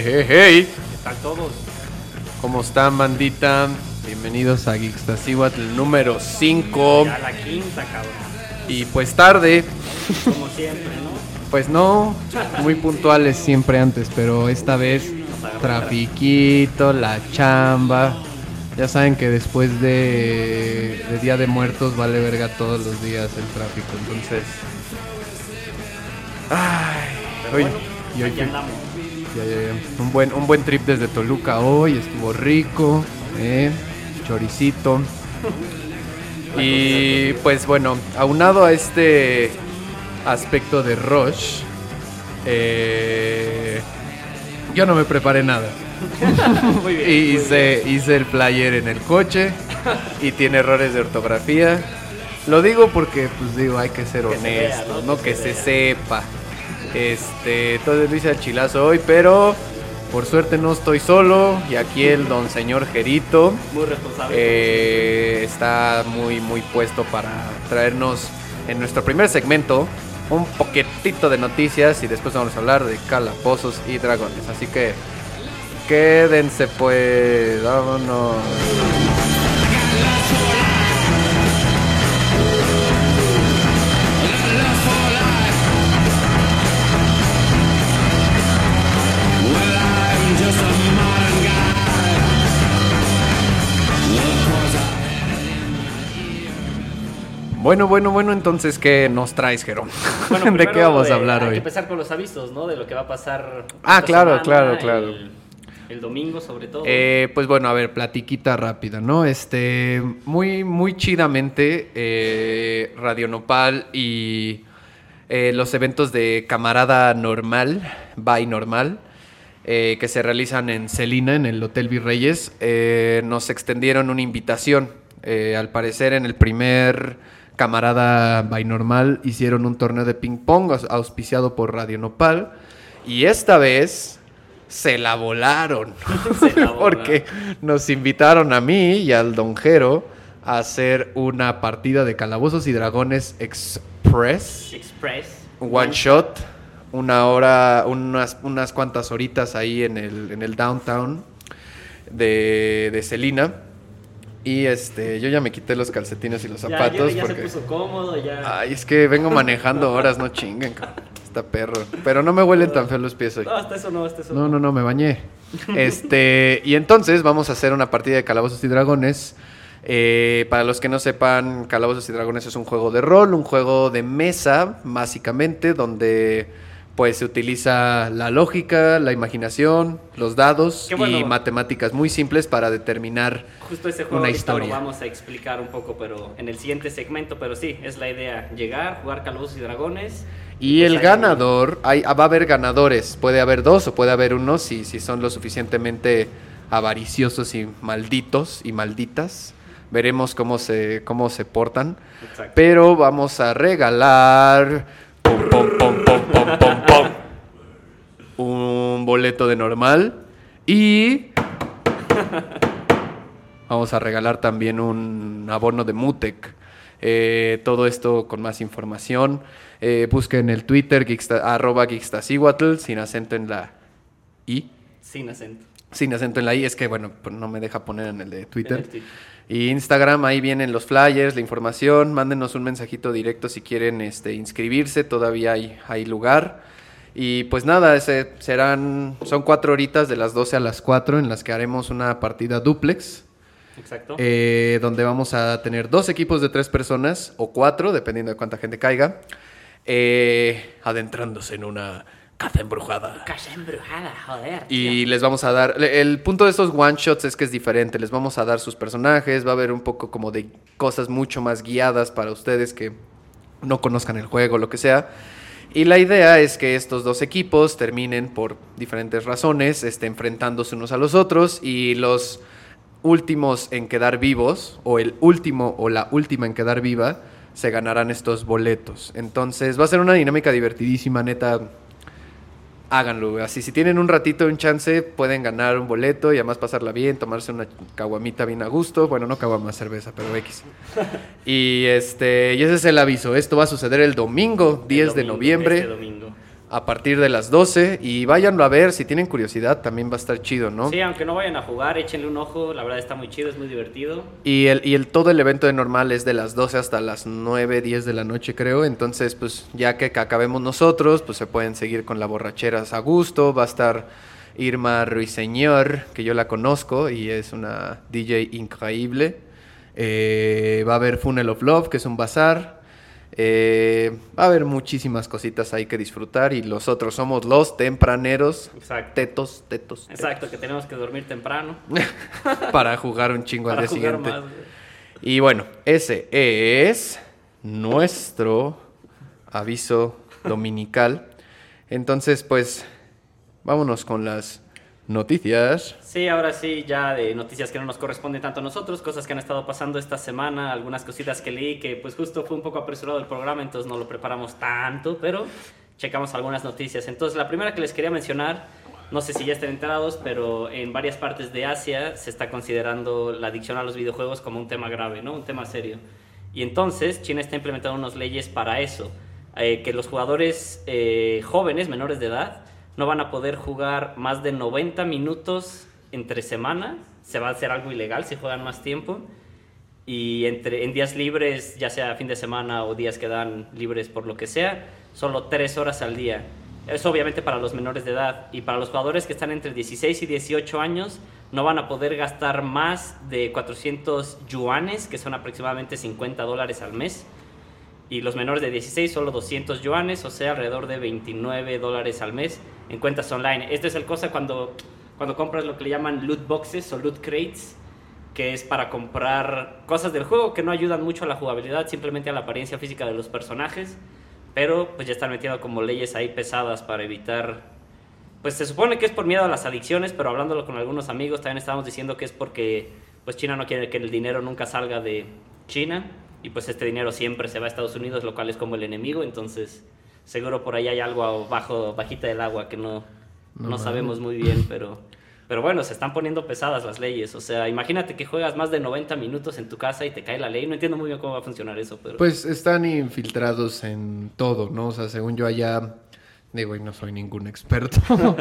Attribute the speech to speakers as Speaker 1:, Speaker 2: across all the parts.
Speaker 1: Hey, hey, hey.
Speaker 2: ¿Qué tal todos?
Speaker 1: ¿Cómo están, bandita? Bienvenidos a Geekstasiwatl número 5.
Speaker 2: Ya la quinta, cabrón.
Speaker 1: Y pues tarde,
Speaker 2: Como siempre, ¿no?
Speaker 1: pues no, muy puntuales siempre antes, pero esta vez trafiquito, la chamba. Ya saben que después de, de Día de Muertos vale verga todos los días el tráfico, entonces... Ay, hoy, y hoy fui-
Speaker 2: andamos.
Speaker 1: Ya, ya, ya. Un buen, un buen trip desde Toluca hoy, estuvo rico, eh, choricito. Y pues bueno, aunado a este aspecto de Rush, eh, yo no me preparé nada.
Speaker 2: Muy bien.
Speaker 1: Y
Speaker 2: muy
Speaker 1: hice, hice el player en el coche y tiene errores de ortografía. Lo digo porque, pues digo, hay que ser
Speaker 2: Que se vea,
Speaker 1: honesto,
Speaker 2: ¿no? Que
Speaker 1: Que
Speaker 2: se
Speaker 1: sepa. Este, entonces lo hice al chilazo hoy, pero por suerte no estoy solo. Y aquí el don señor Gerito.
Speaker 2: Muy responsable.
Speaker 1: eh, está muy, muy puesto para traernos en nuestro primer segmento un poquitito de noticias y después vamos a hablar de calabozos y dragones. Así que quédense pues, vámonos. Bueno, bueno, bueno, entonces, ¿qué nos traes, Jerón?
Speaker 2: Bueno,
Speaker 1: ¿De qué vamos a
Speaker 2: eh,
Speaker 1: hablar
Speaker 2: Hay que
Speaker 1: hoy?
Speaker 2: empezar con los avisos, ¿no? De lo que va a pasar.
Speaker 1: Ah, claro,
Speaker 2: semana,
Speaker 1: claro, claro.
Speaker 2: El, el domingo, sobre todo.
Speaker 1: Eh, pues bueno, a ver, platiquita rápida, ¿no? Este, muy, muy chidamente, eh, Radio Nopal y eh, los eventos de Camarada Normal, By Normal, eh, que se realizan en Celina, en el Hotel Virreyes, eh, nos extendieron una invitación. Eh, al parecer, en el primer Camarada By Normal hicieron un torneo de ping-pong aus- auspiciado por Radio Nopal. Y esta vez se la volaron.
Speaker 2: Se la volaron.
Speaker 1: Porque nos invitaron a mí y al Don Jero a hacer una partida de Calabozos y Dragones Express.
Speaker 2: Express.
Speaker 1: One shot. Una hora, unas, unas cuantas horitas ahí en el, en el downtown de, de Celina. Y este, yo ya me quité los calcetines y los zapatos.
Speaker 2: ya, ya
Speaker 1: porque...
Speaker 2: se puso cómodo, ya.
Speaker 1: Ay, es que vengo manejando horas, no chinguen. Está perro. Pero no me huelen tan feos los pies hoy.
Speaker 2: No, hasta eso no, hasta eso
Speaker 1: No, no, no, me bañé. Este, y entonces vamos a hacer una partida de Calabozos y Dragones. Eh, para los que no sepan, Calabozos y Dragones es un juego de rol, un juego de mesa, básicamente, donde pues se utiliza la lógica, la imaginación, los dados
Speaker 2: bueno.
Speaker 1: y matemáticas muy simples para determinar
Speaker 2: Justo ese juego
Speaker 1: una historia.
Speaker 2: lo vamos a explicar un poco, pero en el siguiente segmento, pero sí, es la idea, llegar, jugar Calabozos y Dragones.
Speaker 1: Y
Speaker 2: pues
Speaker 1: el
Speaker 2: ahí-
Speaker 1: ganador, hay, va a haber ganadores, puede haber dos o puede haber uno si, si son lo suficientemente avariciosos y malditos y malditas. Veremos cómo se, cómo se portan.
Speaker 2: Exacto.
Speaker 1: Pero vamos a regalar pum, pum, pum, pum, pum, pum, pum, un boleto de normal y vamos a regalar también un abono de Mutec. Eh, todo esto con más información. Eh, busquen el Twitter arroba geekstasihuatl, sin acento en la I.
Speaker 2: Sin acento.
Speaker 1: Sin acento en la I, es que bueno, pues no me deja poner en el de Twitter.
Speaker 2: En el Twitter.
Speaker 1: Y Instagram, ahí vienen los flyers, la información. Mándenos un mensajito directo si quieren este, inscribirse, todavía hay, hay lugar. Y pues nada, ese serán, son cuatro horitas de las 12 a las 4 en las que haremos una partida duplex.
Speaker 2: Exacto.
Speaker 1: eh, donde vamos a tener dos equipos de tres personas o cuatro, dependiendo de cuánta gente caiga, eh, adentrándose en una caza embrujada.
Speaker 2: Casa embrujada, joder.
Speaker 1: Y les vamos a dar. El punto de estos one shots es que es diferente. Les vamos a dar sus personajes. Va a haber un poco como de cosas mucho más guiadas para ustedes que no conozcan el juego, lo que sea. Y la idea es que estos dos equipos terminen por diferentes razones, este, enfrentándose unos a los otros. Y los últimos en quedar vivos, o el último o la última en quedar viva, se ganarán estos boletos. Entonces va a ser una dinámica divertidísima, neta háganlo, güey. Así, si tienen un ratito, un chance, pueden ganar un boleto y además pasarla bien, tomarse una caguamita bien a gusto. Bueno, no caguama, cerveza, pero X. y este, y ese es el aviso. Esto va a suceder el domingo, 10
Speaker 2: El
Speaker 1: de
Speaker 2: domingo,
Speaker 1: noviembre.
Speaker 2: este domingo.
Speaker 1: A partir de las 12 y váyanlo a ver si tienen curiosidad, también va a estar chido, ¿no?
Speaker 2: Sí, aunque no vayan a jugar, échenle un ojo, la verdad está muy chido, es muy divertido.
Speaker 1: Y el, y el todo el evento de normal es de las 12 hasta las 9, 10 de la noche, creo. Entonces, pues ya que acabemos nosotros, pues se pueden seguir con la borracheras a gusto. Va a estar Irma Ruiseñor, que yo la conozco y es una DJ increíble. Eh, va a haber Funnel of Love, que es un bazar. Eh, va a haber muchísimas cositas ahí que disfrutar y los otros somos los tempraneros.
Speaker 2: Exacto.
Speaker 1: Tetos, tetos.
Speaker 2: Exacto, que tenemos que dormir temprano.
Speaker 1: para jugar un chingo al día
Speaker 2: jugar
Speaker 1: siguiente.
Speaker 2: más.
Speaker 1: Y bueno, ese es nuestro aviso dominical. Entonces, pues, vámonos con las noticias.
Speaker 2: Sí, ahora sí, ya de noticias que no nos corresponden tanto a nosotros, cosas que han estado pasando esta semana, algunas cositas que leí que pues justo fue un poco apresurado el programa, entonces no lo preparamos tanto, pero checamos algunas noticias. Entonces la primera que les quería mencionar, no sé si ya estén enterados, pero en varias partes de Asia se está considerando la adicción a los videojuegos como un tema grave, ¿no? Un tema serio. Y entonces China está implementando unas leyes para eso, eh, que los jugadores eh, jóvenes, menores de edad, no van a poder jugar más de 90 minutos entre semana, se va a hacer algo ilegal si juegan más tiempo. Y entre, en días libres, ya sea fin de semana o días que dan libres por lo que sea, solo 3 horas al día. Eso obviamente para los menores de edad. Y para los jugadores que están entre 16 y 18 años, no van a poder gastar más de 400 yuanes, que son aproximadamente 50 dólares al mes. Y los menores de 16 solo 200 yuanes, o sea, alrededor de 29 dólares al mes en cuentas online. Esto es el cosa cuando, cuando compras lo que le llaman loot boxes o loot crates, que es para comprar cosas del juego que no ayudan mucho a la jugabilidad, simplemente a la apariencia física de los personajes, pero pues ya están metiendo como leyes ahí pesadas para evitar... Pues se supone que es por miedo a las adicciones, pero hablándolo con algunos amigos también estábamos diciendo que es porque pues China no quiere que el dinero nunca salga de China y pues este dinero siempre se va a Estados Unidos, lo cual es como el enemigo, entonces seguro por ahí hay algo abajo, bajita del agua que no, no,
Speaker 1: No
Speaker 2: sabemos muy bien, pero, pero bueno, se están poniendo pesadas las leyes. O sea, imagínate que juegas más de 90 minutos en tu casa y te cae la ley. No entiendo muy bien cómo va a funcionar eso, pero...
Speaker 1: Pues están infiltrados en todo, ¿no? O sea, según yo allá, digo, y no soy ningún experto,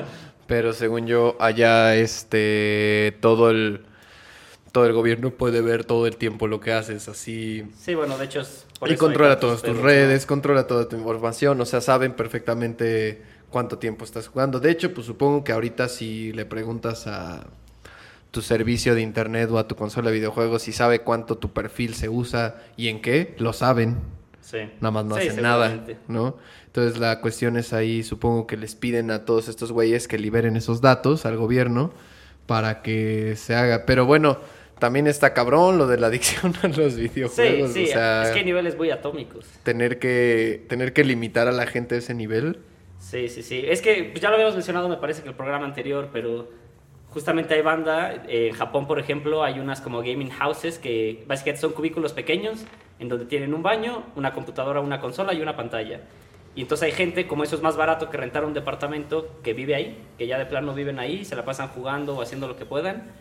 Speaker 1: pero según yo allá, este, todo el, todo el gobierno puede ver todo el tiempo lo que haces, así
Speaker 2: sí, bueno, de hecho es... por
Speaker 1: y controla todas tus redes, controla toda tu información, o sea, saben perfectamente cuánto tiempo estás jugando. De hecho, pues supongo que ahorita si le preguntas a tu servicio de internet o a tu consola de videojuegos si sabe cuánto tu perfil se usa y en qué, lo saben.
Speaker 2: ¿no? Sí.
Speaker 1: Nada más no
Speaker 2: Sí,
Speaker 1: hacen nada. ¿no? Entonces la cuestión es ahí, supongo que les piden a todos estos güeyes que liberen esos datos al gobierno para que se haga. Pero bueno, también está cabrón lo de la adicción a los
Speaker 2: Sí,
Speaker 1: videojuegos.
Speaker 2: sí,
Speaker 1: o sea,
Speaker 2: es que hay niveles muy atómicos.
Speaker 1: tener que tener que limitar a la gente a ese nivel.
Speaker 2: Sí, sí, sí. Es que pues, ya lo habíamos mencionado, me parece que el programa anterior, pero justamente hay banda. eh, en Japón, por ejemplo, hay unas como gaming houses que básicamente son cubículos pequeños en donde tienen un baño, una computadora, una consola y una pantalla. Y entonces hay gente, como eso es más barato que rentar un departamento, que vive ahí, que ya de plano viven ahí, se la pasan jugando o haciendo lo que puedan.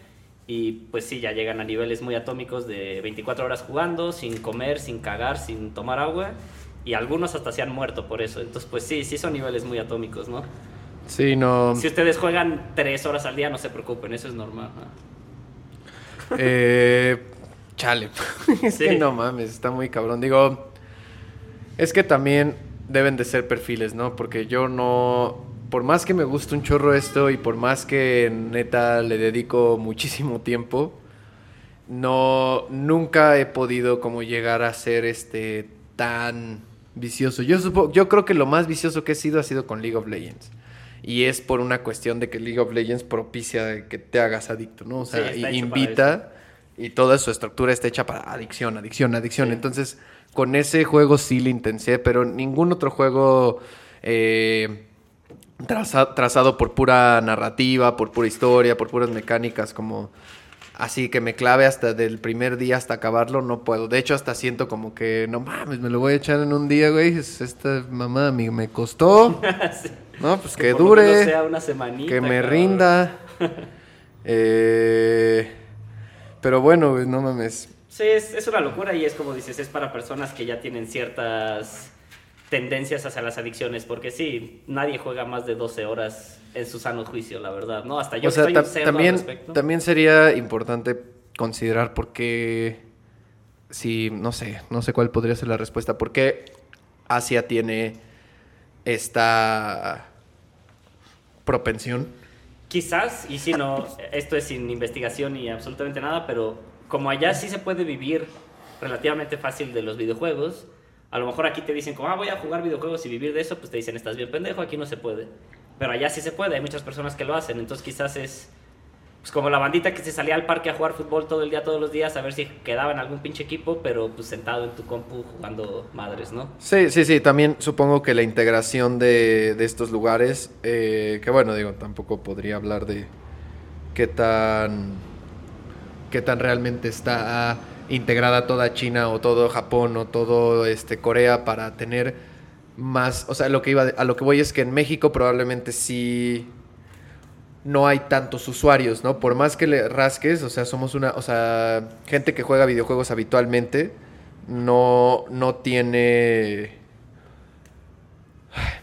Speaker 2: Y pues sí, ya llegan a niveles muy atómicos de 24 horas jugando, sin comer, sin cagar, sin tomar agua. Y algunos hasta se han muerto por eso. Entonces, pues sí, sí son niveles muy atómicos, ¿no?
Speaker 1: Sí, no.
Speaker 2: Si ustedes juegan 3 horas al día, no se preocupen, eso es normal. ¿no?
Speaker 1: Eh, chale. es
Speaker 2: Sí.
Speaker 1: que no mames, está muy cabrón. Digo, es que también deben de ser perfiles, ¿no? Porque yo no. Por más que me guste un chorro esto y por más que neta le dedico muchísimo tiempo, no. Nunca he podido como llegar a ser este tan vicioso. Yo supo, yo creo que lo más vicioso que he sido ha sido con League of Legends. Y es por una cuestión de que League of Legends propicia que te hagas adicto, ¿no? O
Speaker 2: Sí,
Speaker 1: sea,
Speaker 2: para
Speaker 1: invita y toda su estructura está hecha para adicción, adicción, adicción.
Speaker 2: Sí.
Speaker 1: Entonces, con ese juego sí le intensé, pero ningún otro juego eh, traza- trazado por pura narrativa, por pura historia, por puras mecánicas, como así que me clave hasta del primer día hasta acabarlo, no puedo. De hecho, hasta siento como que, no mames, me lo voy a echar en un día, güey. Es- Esta mamá me, me costó.
Speaker 2: Sí.
Speaker 1: No, pues que,
Speaker 2: menos
Speaker 1: dure.
Speaker 2: sea una semanita,
Speaker 1: Que me
Speaker 2: cabrón.
Speaker 1: rinda. Eh, pero bueno, no mames.
Speaker 2: Sí, es, es una locura y es como dices, es para personas que ya tienen ciertas tendencias hacia las adicciones, porque sí, nadie juega más de 12 horas en su sano juicio, la verdad, ¿no? Hasta yo
Speaker 1: o sea,
Speaker 2: al
Speaker 1: también,
Speaker 2: respecto.
Speaker 1: también sería importante considerar por qué, si, no sé, no sé cuál podría ser la respuesta, por qué Asia tiene esta propensión.
Speaker 2: Quizás, y si no, esto es sin investigación y absolutamente nada, pero como allá sí se puede vivir relativamente fácil de los videojuegos, a lo mejor aquí te dicen como, ah, voy a jugar videojuegos y vivir de eso, pues te dicen, estás bien pendejo, aquí no se puede. Pero allá sí se puede, hay muchas personas que lo hacen, entonces quizás es pues como la bandita que se salía al parque a jugar fútbol todo el día, todos los días, a ver si quedaba en algún pinche equipo, pero pues sentado en tu compu jugando madres, ¿no?
Speaker 1: Sí, sí, sí, también supongo que la integración de, de estos lugares, eh, que bueno, digo, tampoco podría hablar de qué tan, qué tan realmente está integrada toda China o todo Japón o todo este, Corea para tener más, o sea, lo que iba, a lo que voy es que en México probablemente sí no hay tantos usuarios, ¿no? Por más que le rasques, o sea, somos una, o sea, gente que juega videojuegos habitualmente no, no tiene...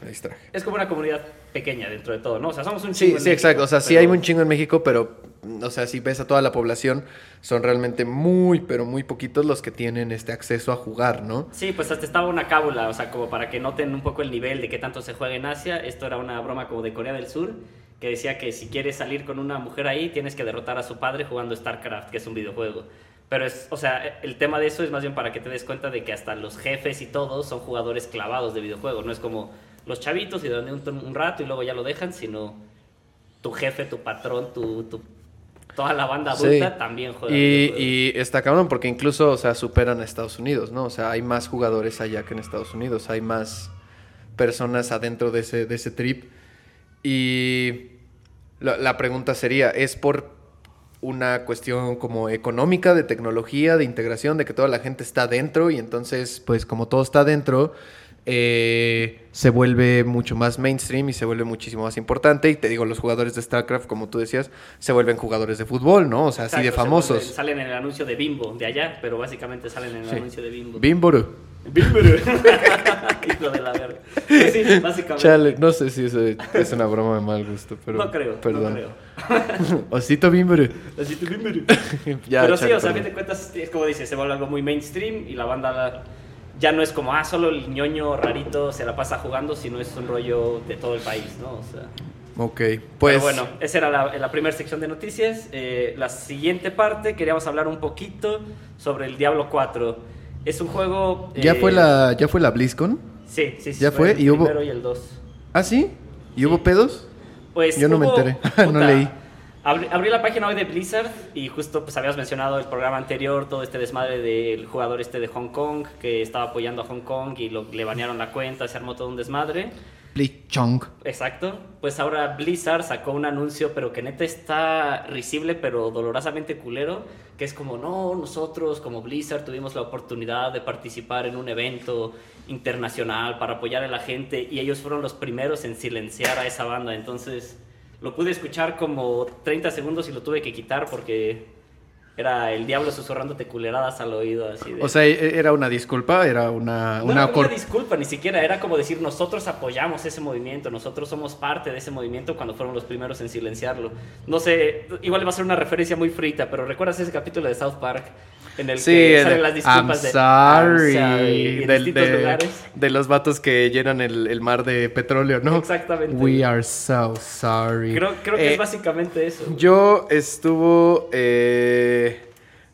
Speaker 1: Me distraje.
Speaker 2: Es como una comunidad pequeña dentro de todo, ¿no? O sea, somos un
Speaker 1: Sí,
Speaker 2: chingo en
Speaker 1: sí, exacto. O sea, sí hay un chingo en México, pero, o sea, si ves a toda la población, son realmente muy, pero muy poquitos los que tienen este acceso a jugar, ¿no?
Speaker 2: Sí, pues hasta estaba una cábula, o sea, como para que noten un poco el nivel de qué tanto se juega en Asia. Esto era una broma como de Corea del Sur, que decía que si quieres salir con una mujer ahí, tienes que derrotar a su padre jugando StarCraft, que es un videojuego. Pero es, o sea, el tema de eso es más bien para que te des cuenta de que hasta los jefes y todos son jugadores clavados de videojuegos. No es como los chavitos y duran un, un rato y luego ya lo dejan, sino tu jefe, tu patrón, tu, tu- toda la banda adulta
Speaker 1: Sí.
Speaker 2: también juega.
Speaker 1: Y, y está cabrón porque incluso, o sea, superan a Estados Unidos, ¿no? O sea, hay más jugadores allá que en Estados Unidos, hay más personas adentro de ese, de ese trip. Y la, la pregunta sería, ¿es por una cuestión como económica, de tecnología, de integración, de que toda la gente está dentro y entonces, pues como todo está dentro, eh, se vuelve mucho más mainstream y se vuelve muchísimo más importante. Y te digo, los jugadores de StarCraft, como tú decías, se vuelven jugadores de fútbol, ¿no? O sea, así de famosos.
Speaker 2: vuelven- salen en el anuncio de Bimbo, de allá, pero básicamente salen en el
Speaker 1: Sí.
Speaker 2: anuncio de Bimbo.
Speaker 1: Bimboru.
Speaker 2: Bimbo. Hijo de la verga. Pues sí, básicamente.
Speaker 1: Chale, no sé si eso es una broma de mal gusto, pero.
Speaker 2: no creo,
Speaker 1: Perdón.
Speaker 2: no creo.
Speaker 1: Osito Bimboru.
Speaker 2: Así te Bimbo.
Speaker 1: Ya,
Speaker 2: pero sí, o sea, a fin de cuentas, es como dices, se vuelve algo muy mainstream y la banda la- ya no es como, ah, solo el ñoño rarito se la pasa jugando, sino es un rollo de todo el país, ¿no? O sea.
Speaker 1: Ok, pues.
Speaker 2: Pero bueno, esa era la, la primera sección de noticias. Eh, la siguiente parte, queríamos hablar un poquito sobre el Diablo 4. Es un juego...
Speaker 1: ¿Ya,
Speaker 2: eh,
Speaker 1: fue la, ¿Ya fue la BlizzCon?
Speaker 2: Sí, sí, sí.
Speaker 1: ¿Ya fue?
Speaker 2: el
Speaker 1: ¿Y hubo-
Speaker 2: primero y el 2.
Speaker 1: ¿Ah, sí? ¿Y hubo pedos?
Speaker 2: Pues
Speaker 1: Yo no me enteré. No leí.
Speaker 2: Abrí, abrí la página hoy de Blizzard y justo pues habías mencionado el programa anterior, todo este desmadre del jugador este de Hong Kong que estaba apoyando a Hong Kong y lo, le banearon la cuenta, se armó todo un desmadre.
Speaker 1: Blitzchung.
Speaker 2: Exacto. Pues ahora Blizzard sacó un anuncio, pero que neta está risible, pero dolorosamente culero, que es como, no, nosotros como Blizzard tuvimos la oportunidad de participar en un evento internacional para apoyar a la gente y ellos fueron los primeros en silenciar a esa banda. Entonces lo pude escuchar como 30 segundos y lo tuve que quitar porque era el diablo susurrándote culeradas al oído así de...
Speaker 1: O sea, e- era una disculpa, era una.
Speaker 2: No
Speaker 1: una
Speaker 2: una disculpa, ni siquiera era como decir nosotros apoyamos ese movimiento, nosotros somos parte de ese movimiento cuando fueron los primeros en silenciarlo. No sé, igual va a ser una referencia muy frita, pero ¿recuerdas ese capítulo de South Park en el
Speaker 1: Sí,
Speaker 2: que salen las disculpas
Speaker 1: I'm
Speaker 2: de
Speaker 1: sorry.
Speaker 2: "I'm sorry", en
Speaker 1: Del-
Speaker 2: distintos
Speaker 1: de,
Speaker 2: lugares?
Speaker 1: de los vatos que llenan el, el mar de petróleo, ¿no?
Speaker 2: Exactamente.
Speaker 1: We are so sorry.
Speaker 2: Creo, creo que
Speaker 1: Eh,
Speaker 2: es básicamente eso.
Speaker 1: Yo estuvo. eh,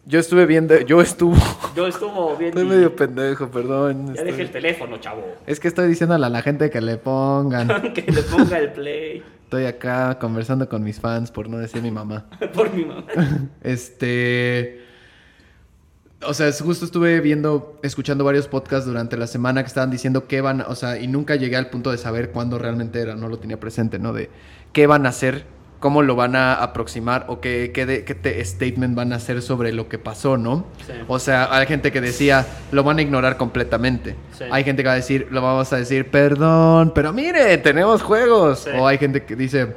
Speaker 1: yo estuve viendo. Yo estuvo.
Speaker 2: Yo estuvo bien.
Speaker 1: Estoy medio pendejo, perdón.
Speaker 2: Ya
Speaker 1: estoy-
Speaker 2: dejé el teléfono, chavo.
Speaker 1: Es que estoy diciéndole a la gente que le pongan.
Speaker 2: que le ponga el play
Speaker 1: Estoy acá conversando con mis fans, por no decir mi mamá.
Speaker 2: por mi mamá.
Speaker 1: Este. O sea, es- justo estuve viendo, escuchando varios podcasts durante la semana que estaban diciendo qué van, o sea, y nunca llegué al punto de saber cuándo realmente era, no lo tenía presente, ¿no? De qué van a hacer, cómo lo van a aproximar o qué, qué, de- qué te- statement van a hacer sobre lo que pasó, ¿no?
Speaker 2: Sí.
Speaker 1: O sea, hay gente que decía, lo van a ignorar completamente.
Speaker 2: Sí.
Speaker 1: Hay gente que va a decir, lo vamos a decir, perdón, pero mire, tenemos juegos.
Speaker 2: Sí.
Speaker 1: O hay gente que dice,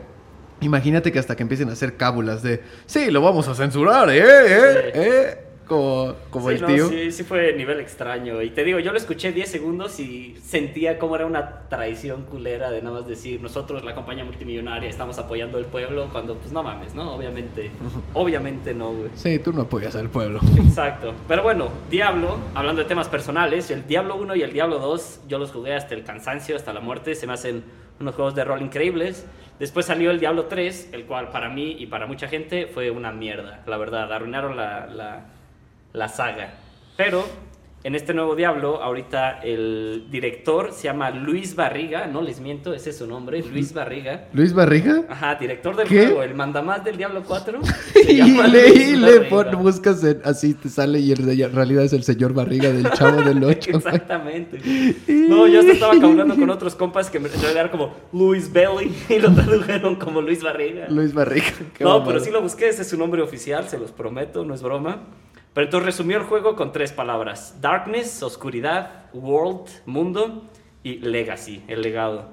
Speaker 1: imagínate que hasta que empiecen a hacer cábulas de, sí, lo vamos a censurar, ¿eh? ¿eh? ¿eh? Como, como
Speaker 2: Sí,
Speaker 1: el
Speaker 2: no,
Speaker 1: tío.
Speaker 2: sí, sí fue nivel extraño. Y te digo, yo lo escuché 10 segundos y sentía como era una traición culera de nada más decir, nosotros, la compañía multimillonaria, estamos apoyando el pueblo, cuando pues no mames, ¿no? Obviamente. Obviamente no, güey.
Speaker 1: Sí, tú no apoyas al pueblo.
Speaker 2: Exacto. Pero bueno, Diablo, hablando de temas personales, el Diablo 1 y el Diablo 2, yo los jugué hasta el cansancio, hasta la muerte, se me hacen unos juegos de rol increíbles. Después salió el Diablo 3, el cual para mí y para mucha gente fue una mierda, la verdad, arruinaron la, la, la saga. Pero en este nuevo Diablo, ahorita el director se llama Luis Barriga, no les miento, ese es su nombre, Luis Barriga.
Speaker 1: ¿Luis Barriga?
Speaker 2: Ajá, director del
Speaker 1: ¿Qué?
Speaker 2: juego, el mandamás del Diablo 4.
Speaker 1: Y le, y le pon- buscas en- así te sale y en re- en realidad es el señor Barriga del chavo del 8.
Speaker 2: Exactamente. No, yo hasta estaba hablando con otros compas que en realidad era como Luis Belly y lo tradujeron como Luis Barriga.
Speaker 1: Luis Barriga. qué
Speaker 2: No,
Speaker 1: mamada.
Speaker 2: pero sí lo busqué, ese es su nombre oficial, se los prometo, no es broma. Pero entonces resumió el juego con tres palabras: Darkness, oscuridad, World, mundo y Legacy, el legado.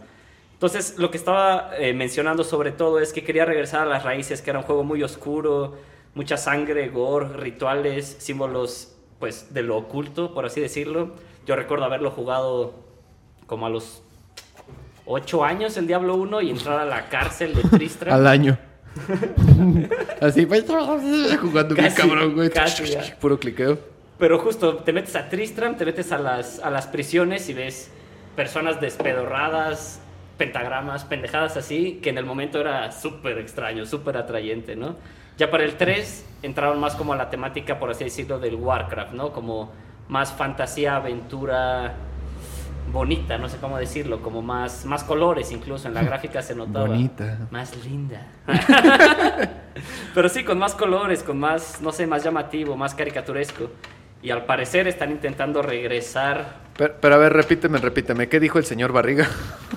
Speaker 2: Entonces, lo que estaba eh, mencionando sobre todo es que quería regresar a las raíces, que era un juego muy oscuro, mucha sangre, gore, rituales, símbolos, pues, de lo oculto, por así decirlo. Yo recuerdo haberlo jugado como a los 8 años, el Diablo 1, y entrar a la cárcel de Tristram.
Speaker 1: Al año. Así, pues, jugando bien
Speaker 2: Casi,
Speaker 1: cabrón, güey.
Speaker 2: casi.
Speaker 1: Puro cliqueo.
Speaker 2: Pero justo te metes a Tristram, te metes a las, a las prisiones y ves personas despedorradas, pentagramas, pendejadas así, que en el momento era súper extraño, súper atrayente, ¿no? Ya para el 3 entraron más como a la temática, por así decirlo, del Warcraft, ¿no? Como más fantasía, aventura bonita, no sé cómo decirlo, como más, más colores incluso, en la gráfica se notaba.
Speaker 1: Bonita.
Speaker 2: Más linda. Pero sí, con más colores, con más, no sé, más llamativo, más caricaturesco. Y al parecer están intentando regresar.
Speaker 1: Pero, pero a ver, repíteme, repíteme. ¿Qué dijo el señor Barriga?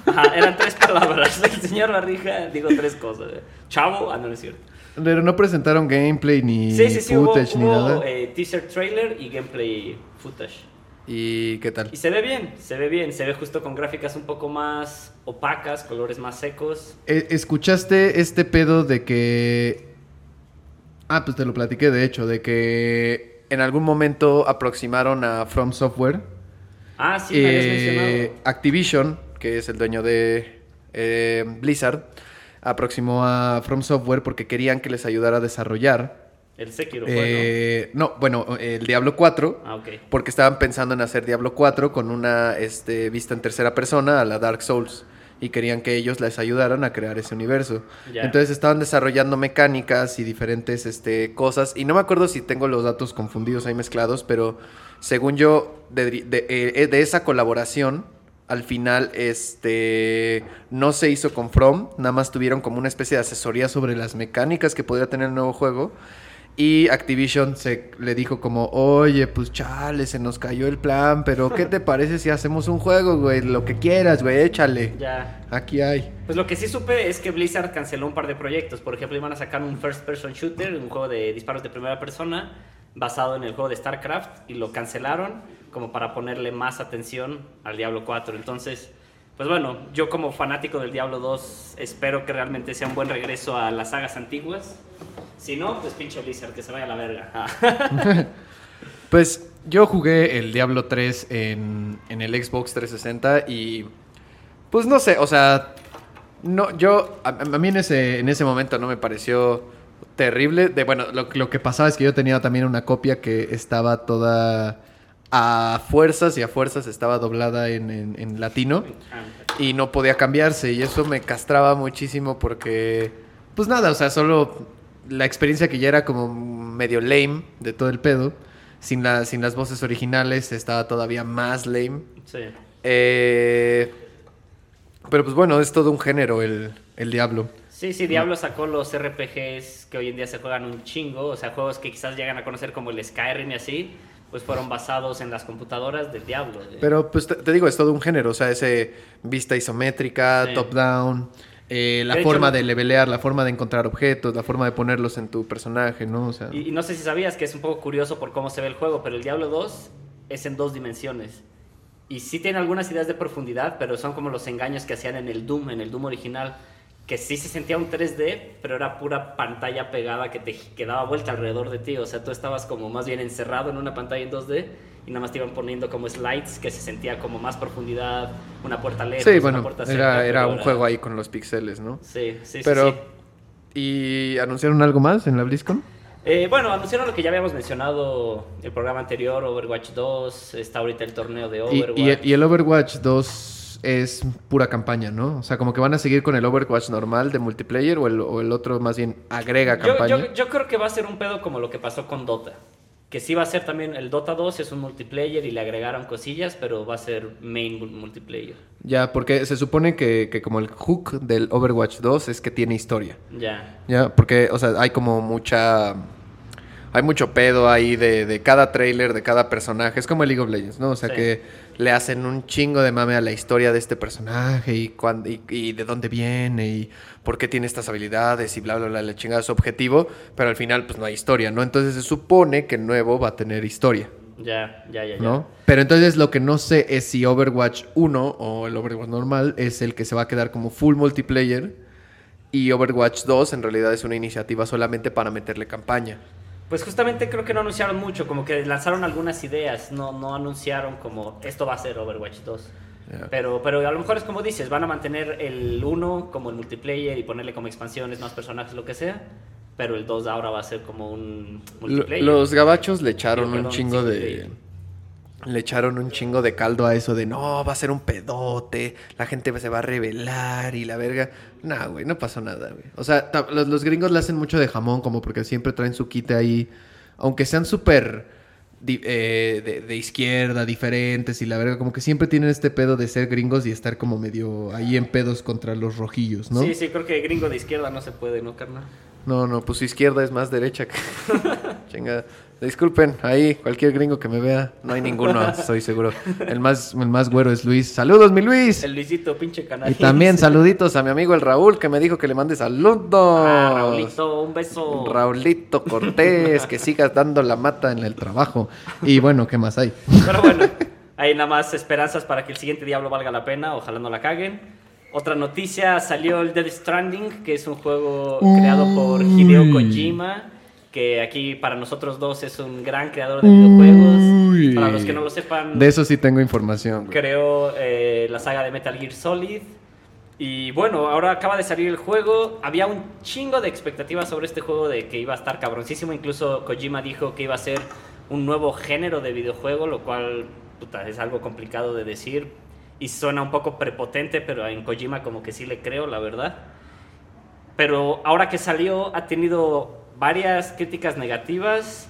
Speaker 2: Ajá, eran tres palabras. El señor Barrija dijo tres cosas. Chavo, ah, no, no es cierto.
Speaker 1: Pero no presentaron gameplay ni
Speaker 2: Sí, sí, sí, hubo,
Speaker 1: footage ni
Speaker 2: hubo,
Speaker 1: nada.
Speaker 2: eh, teaser trailer y gameplay footage.
Speaker 1: ¿Y qué tal?
Speaker 2: Y se ve bien, se ve bien, se ve justo con gráficas un poco más opacas, colores más secos.
Speaker 1: Eh, ¿Escuchaste este pedo de que... Ah, pues te lo platiqué de hecho, de que en algún momento aproximaron a From Software.
Speaker 2: Ah, sí, me habías
Speaker 1: Eh,
Speaker 2: mencionado.
Speaker 1: Activision, que es el dueño de eh, Blizzard, aproximó a From Software porque querían que les ayudara a desarrollar.
Speaker 2: El Sekiro
Speaker 1: eh, no, bueno, el Diablo 4.
Speaker 2: ¿no? Ah, ok.
Speaker 1: Porque estaban pensando en hacer Diablo 4 con una este, vista en tercera persona a la Dark Souls. Y querían que ellos les ayudaran a crear ese universo. Entonces estaban desarrollando mecánicas y diferentes este, cosas. Y no me acuerdo si tengo los datos confundidos ahí mezclados, pero según yo, de, de- eh, de esa colaboración, al final este, no se hizo con From. Nada más tuvieron como una especie de asesoría sobre las mecánicas que podría tener el nuevo juego. Y Activision se le dijo como, oye, pues chale, se nos cayó el plan, pero ¿qué te parece si hacemos un juego, güey? Lo que quieras, güey, échale.
Speaker 2: Ya.
Speaker 1: Aquí hay.
Speaker 2: Pues lo que sí supe es que Blizzard canceló un par de proyectos. Por ejemplo, iban a sacar un first person shooter, un juego de disparos de primera persona, basado en el juego de StarCraft, y lo cancelaron como para ponerle más atención al Diablo 4. Entonces, pues bueno, yo como fanático del Diablo 2 espero que realmente sea un buen regreso a las sagas antiguas. Si no, pues pinche Blizzard, que se vaya a la verga. Ah.
Speaker 1: Pues yo jugué el Diablo 3 en, en el Xbox 360 y pues no sé, o sea, no, yo, a, a mí en ese, en ese momento no me pareció terrible. De, bueno, lo, lo que pasaba es que yo tenía también una copia que estaba toda a fuerzas y a fuerzas estaba doblada en, en- en latino y no podía cambiarse y eso me castraba muchísimo porque, pues nada, o sea, solo la experiencia que ya era como medio lame de todo el pedo, sin, la, sin las voces originales estaba todavía más lame.
Speaker 2: Sí.
Speaker 1: Eh, pero pues bueno, es todo un género el, el Diablo.
Speaker 2: Sí, sí, Diablo sacó los RPGs que hoy en día se juegan un chingo, o sea, juegos que quizás llegan a conocer como el Skyrim y así, pues fueron basados en las computadoras del Diablo.
Speaker 1: Pero pues te, te digo, es todo un género, o sea, ese vista isométrica,
Speaker 2: Sí.
Speaker 1: top-down, eh, la
Speaker 2: De
Speaker 1: forma de levelear, la forma de encontrar objetos, la forma de ponerlos en tu personaje, ¿no? O sea,
Speaker 2: Y, y no sé si sabías que es un poco curioso por cómo se ve el juego, pero el Diablo 2 es en dos dimensiones. Y sí tiene algunas ideas de profundidad, pero son como los engaños que hacían en el Doom, en el Doom original, que sí se sentía un 3D, pero era pura pantalla pegada que te que daba vuelta alrededor de ti. O sea, tú estabas como más bien encerrado en una pantalla en 2D y nada más te iban poniendo como slides que se sentía como más profundidad, una puerta lejos,
Speaker 1: Sí,
Speaker 2: una
Speaker 1: bueno,
Speaker 2: puerta
Speaker 1: era,
Speaker 2: cerca,
Speaker 1: era un juego ahí con los píxeles, ¿no?
Speaker 2: Sí, sí, sí,
Speaker 1: Pero,
Speaker 2: sí.
Speaker 1: ¿y anunciaron algo más en la BlizzCon?
Speaker 2: Eh, bueno, anunciaron lo que ya habíamos mencionado el programa anterior, Overwatch 2, está ahorita el torneo de Overwatch.
Speaker 1: y el, y el Overwatch 2 es pura campaña, ¿no? O sea, como que van a seguir con el Overwatch normal de multiplayer o el, o el otro más bien agrega
Speaker 2: Yo,
Speaker 1: campaña.
Speaker 2: yo- yo creo que va a ser un pedo como lo que pasó con Dota. Que sí va a ser también el Dota 2 es un multiplayer y le agregaron cosillas, pero va a ser main mul- multiplayer.
Speaker 1: Ya, porque se supone que, que como el hook del Overwatch 2 es que tiene historia.
Speaker 2: Ya.
Speaker 1: Ya, porque, o sea, hay como mucha... Hay mucho pedo ahí de, de cada trailer, de cada personaje. Es como el League of Legends, ¿no? O sea,
Speaker 2: Sí.
Speaker 1: que le hacen un chingo de mame a la historia de este personaje y, cuán- y, y de dónde viene y por qué tiene estas habilidades y bla, bla, bla, la chingada su objetivo. Pero al final, pues no hay historia, ¿no? Entonces se supone que el nuevo va a tener historia,
Speaker 2: Ya, ya, ya, ya.
Speaker 1: ¿no? Pero entonces lo que no sé es si Overwatch 1 o el Overwatch normal es el que se va a quedar como full multiplayer y Overwatch 2 en realidad es una iniciativa solamente para meterle campaña.
Speaker 2: Pues justamente creo que no anunciaron mucho, como que lanzaron algunas ideas, no, no anunciaron como esto va a ser Overwatch 2.
Speaker 1: Ya.
Speaker 2: Pero, pero a lo mejor es como dices, van a mantener el 1 como el multiplayer y ponerle como expansiones, más personajes, lo que sea. Pero el 2 ahora va a ser como un multiplayer.
Speaker 1: Los gabachos le echaron
Speaker 2: Perdón,
Speaker 1: un chingo
Speaker 2: sí,
Speaker 1: de. Le echaron un chingo de caldo a eso de no, va a ser un pedote, la gente se va a revelar y la verga. Nah, güey, no pasó nada, güey. O sea, los, los gringos le hacen mucho de jamón, como porque siempre traen su quite ahí. Aunque sean súper eh, de, de izquierda, diferentes y la verga, como que siempre tienen este pedo de ser gringos y estar como medio ahí en pedos contra los rojillos, ¿no?
Speaker 2: Sí, sí, creo que gringo de izquierda no se puede, ¿no, carnal?
Speaker 1: No, no, pues izquierda es más derecha. que- Chinga. Disculpen, ahí, cualquier gringo que me vea. No hay ninguno, estoy seguro. El más, el más güero es Luis. Saludos, mi Luis.
Speaker 2: El Luisito, pinche
Speaker 1: Y
Speaker 2: canal.
Speaker 1: también saluditos a mi amigo el Raúl, que me dijo que le mande saludos.
Speaker 2: Ah, Raulito, un beso.
Speaker 1: Raulito Cortés, que sigas dando la mata en el trabajo. Y bueno, ¿qué más hay?
Speaker 2: Pero bueno, hay nada más esperanzas para que el siguiente Diablo valga la pena. Ojalá no la caguen. Otra noticia, salió el Death Stranding, que es un juego creado por Hideo Kojima, que aquí para nosotros dos es un gran creador de videojuegos.
Speaker 1: Uy.
Speaker 2: Para los que no lo sepan,
Speaker 1: De eso sí tengo información.
Speaker 2: creó eh, la saga de Metal Gear Solid. Y bueno, ahora acaba de salir el juego. Había un chingo de expectativas sobre este juego de que iba a estar cabroncísimo. Incluso Kojima dijo que iba a ser un nuevo género de videojuego, lo cual puta, es algo complicado de decir. Y suena un poco prepotente, pero en Kojima como que sí le creo, la verdad. Pero ahora que salió ha tenido varias críticas negativas,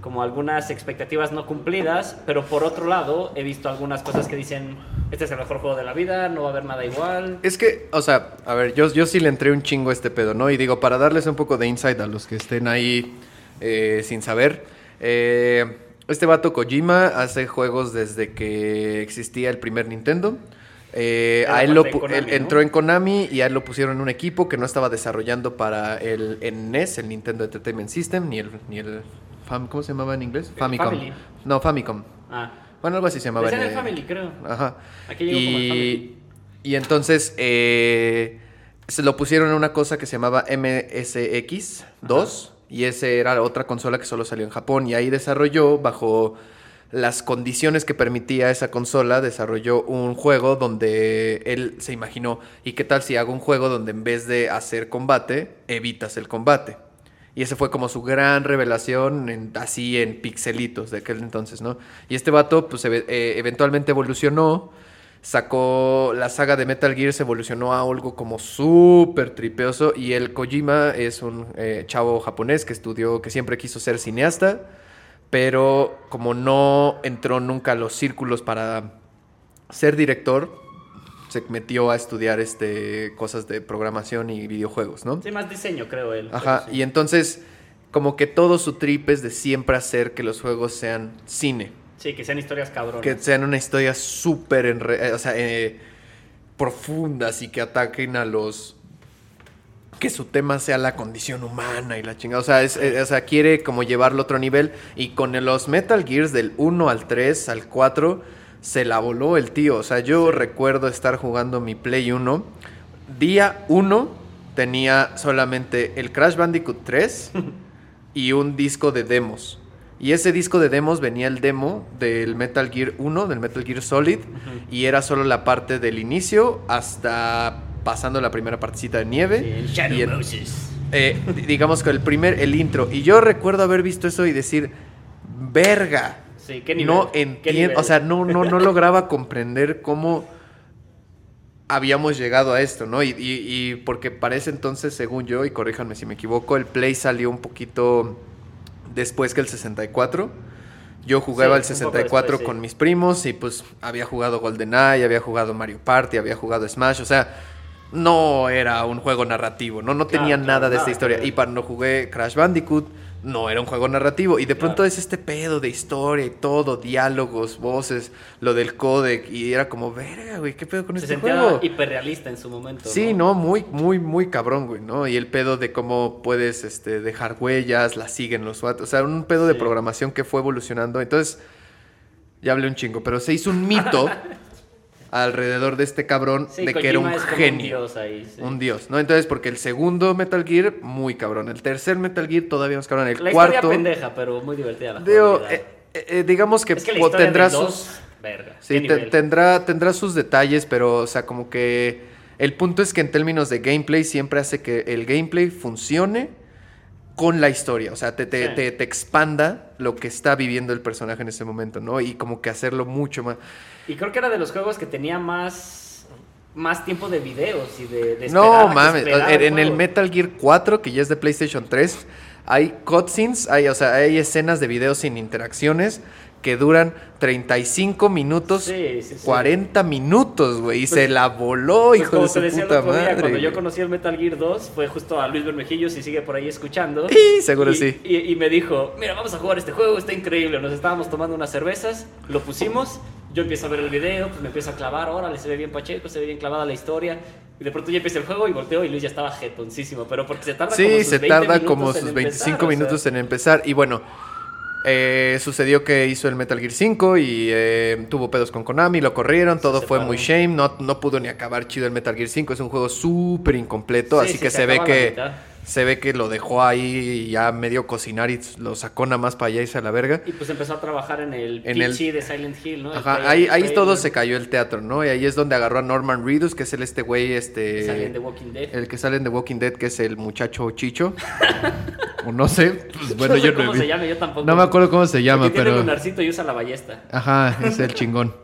Speaker 2: como algunas expectativas no cumplidas, pero por otro lado he visto algunas cosas que dicen, este es el mejor juego de la vida, no va a haber nada igual.
Speaker 1: Es que, o sea, a ver, yo, yo sí le entré un chingo a este pedo, ¿no? Y digo, para darles un poco de insight a los que estén ahí eh, sin saber, eh, este vato Kojima hace juegos desde que existía el primer Nintendo. Eh,
Speaker 2: Era
Speaker 1: a él lo
Speaker 2: Konami,
Speaker 1: él
Speaker 2: ¿no?
Speaker 1: entró en Konami y a él lo pusieron en un equipo que no estaba desarrollando para el, el NES, el Nintendo Entertainment System, ni el, ni el Fam- ¿cómo se llamaba en inglés? Famicom.
Speaker 2: Family.
Speaker 1: No, Famicom.
Speaker 2: Ah,
Speaker 1: Bueno, algo así se llamaba. en
Speaker 2: el Family, creo.
Speaker 1: Ajá.
Speaker 2: Aquí llegó como el Family.
Speaker 1: y, y entonces eh, se lo pusieron en una cosa que se llamaba MSX2 y ese era otra consola que solo salió en Japón y ahí desarrolló bajo las condiciones que permitía esa consola, desarrolló un juego donde él se imaginó, ¿y qué tal si hago un juego donde en vez de hacer combate, evitas el combate? Y ese fue como su gran revelación, así en pixelitos de aquel entonces, ¿no? Y este vato, pues eh, eventualmente evolucionó, sacó la saga de Metal Gear, se evolucionó a algo como súper tripeoso. Y el Kojima es un eh, chavo japonés que estudió, que siempre quiso ser cineasta, pero como no entró nunca a los círculos para ser director, se metió a estudiar este, cosas de programación y videojuegos, ¿no?
Speaker 2: Sí, más diseño, creo él.
Speaker 1: Ajá,
Speaker 2: sí.
Speaker 1: y entonces como que todo su trip es de siempre hacer que los juegos sean cine,
Speaker 2: Sí, que sean historias cabronas.
Speaker 1: que sean una historia súper, eh, o sea, eh, profundas y que ataquen a los... Que su tema sea la condición humana y la chingada. O sea, es- eh, o sea, quiere como llevarlo a otro nivel. Y con los Metal Gears del 1 al 3 al 4 se la voló el tío. O sea, yo recuerdo estar jugando mi Play 1. Día 1 tenía solamente el Crash Bandicoot 3 y un disco de demos. Y ese disco de demos venía el demo del Metal Gear 1, del Metal Gear Solid, y era solo la parte del inicio hasta pasando la primera partecita de nieve.
Speaker 2: Sí, el Shadow
Speaker 1: y el-
Speaker 2: Moses.
Speaker 1: eh, di- digamos que el primer, el intro. Y yo recuerdo haber visto eso y decir, verga.
Speaker 2: Sí, ¿qué nivel?
Speaker 1: No
Speaker 2: ¿Qué
Speaker 1: entiendo, o sea, no, no, no lograba comprender cómo habíamos llegado a esto, ¿no? Y, y- y porque para ese entonces, según yo, y corríjanme si me equivoco, el Play salió un poquito después que el 64. Yo jugaba
Speaker 2: Sí,
Speaker 1: el
Speaker 2: un poco
Speaker 1: 64
Speaker 2: después, sí.
Speaker 1: con mis primos y pues había jugado GoldenEye, había jugado Mario Party, había jugado Smash, o sea, no era un juego narrativo, no, no
Speaker 2: Claro,
Speaker 1: tenía nada de esta historia. Y cuando jugué Crash Bandicoot, no era un juego narrativo. Y de pronto
Speaker 2: Claro.
Speaker 1: es este pedo de historia y todo, diálogos, voces, lo del codec. Y era como, verga, güey, ¿qué pedo con
Speaker 2: Se
Speaker 1: este
Speaker 2: sentía
Speaker 1: juego?
Speaker 2: hiperrealista en su momento.
Speaker 1: Sí, no, muy, muy, muy cabrón, güey, ¿no? Y el pedo de cómo puedes este, dejar huellas, las siguen los SWAT. O sea, un pedo de programación que fue evolucionando. Entonces, ya hablé un chingo, pero se hizo un mito alrededor de este cabrón
Speaker 2: Sí,
Speaker 1: de que era un genio.
Speaker 2: Un dios ahí, sí.
Speaker 1: Un dios, ¿no? Entonces, porque el segundo Metal Gear, muy cabrón. El tercer Metal Gear, todavía más cabrón. El
Speaker 2: La
Speaker 1: cuarto.
Speaker 2: historia pendeja, pero muy divertida la
Speaker 1: digo, eh, eh, eh, digamos que,
Speaker 2: es
Speaker 1: tendrá sus.
Speaker 2: dos, verga.
Speaker 1: Sí, tendrá, tendrá sus detalles, pero, o sea, como que. El punto es que en términos de gameplay siempre hace que el gameplay funcione con la historia. O sea, te, te,
Speaker 2: Sí.
Speaker 1: te- te expanda lo que está viviendo el personaje en ese momento, ¿no? Y como que hacerlo mucho más.
Speaker 2: Y creo que era de los juegos que tenía más más tiempo de videos y de, de
Speaker 1: No mames, en, en el. Metal Gear 4, que ya es de PlayStation 3, hay cutscenes, hay, o sea, hay escenas de videos sin interacciones que duran 35 minutos,
Speaker 2: Sí, sí, sí.
Speaker 1: 40 minutos, güey, y
Speaker 2: Pues-
Speaker 1: se la voló,
Speaker 2: Pues
Speaker 1: hijo
Speaker 2: como
Speaker 1: de
Speaker 2: te
Speaker 1: su
Speaker 2: decía el
Speaker 1: puta
Speaker 2: otro día,
Speaker 1: madre.
Speaker 2: cuando yo conocí el Metal Gear 2, fue justo a Luis Bermejillo, si sigue por ahí escuchando.
Speaker 1: Sí, seguro
Speaker 2: y,
Speaker 1: sí.
Speaker 2: Y, y me dijo, mira, vamos a jugar este juego, está increíble. Nos estábamos tomando unas cervezas, lo pusimos, yo empiezo a ver el video, pues me empiezo a clavar, órale, se ve bien pacheco, se ve bien clavada la historia. Y de pronto ya empieza el juego y volteo y Luis ya estaba jetoncísimo, pero porque se tarda como
Speaker 1: Sí,
Speaker 2: sus
Speaker 1: se
Speaker 2: 20
Speaker 1: tarda
Speaker 2: minutos
Speaker 1: como sus
Speaker 2: empezar,
Speaker 1: 25
Speaker 2: o sea.
Speaker 1: minutos en empezar. Y bueno, eh, sucedió que hizo el Metal Gear 5 y eh, tuvo pedos con Konami, lo corrieron, todo fue muy shame, no, no pudo ni acabar chido el Metal Gear 5, es un juego súper incompleto,
Speaker 2: Sí,
Speaker 1: así
Speaker 2: sí,
Speaker 1: que
Speaker 2: se
Speaker 1: se, ve que. Se ve que lo dejó ahí ya medio cocinar y lo sacó nada más para allá irse a la verga.
Speaker 2: Y pues empezó a trabajar en el
Speaker 1: En el-
Speaker 2: de Silent Hill, ¿no?
Speaker 1: Ajá,
Speaker 2: trailer-
Speaker 1: ahí, ahí todo se cayó el teatro, ¿no? Y ahí es donde agarró a Norman Reedus, que es el este güey,
Speaker 2: que
Speaker 1: este...
Speaker 2: sale en The Walking Dead.
Speaker 1: El que sale en The Walking Dead, que es el muchacho Chicho. o no sé, pues bueno,
Speaker 2: no sé
Speaker 1: yo
Speaker 2: cómo se llama, yo tampoco.
Speaker 1: No me acuerdo cómo se
Speaker 2: Porque
Speaker 1: llama,
Speaker 2: tiene
Speaker 1: pero.
Speaker 2: lunarcito y usa la ballesta.
Speaker 1: Ajá, es el chingón.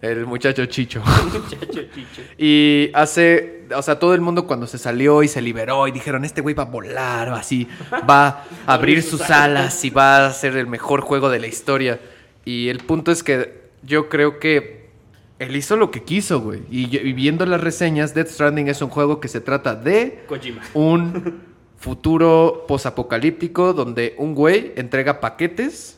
Speaker 1: El muchacho Chicho.
Speaker 2: Muchacho chicho.
Speaker 1: Y hace. O sea, todo el mundo cuando se salió y se liberó y dijeron: Este güey va a volar, o así. Va a abrir sus alas y va a ser el mejor juego de la historia. Y el punto es que yo creo que. Él hizo lo que quiso, güey. Y, viendo las reseñas, Death Stranding es un juego que se trata de
Speaker 2: Kojima.
Speaker 1: un futuro posapocalíptico donde un güey entrega paquetes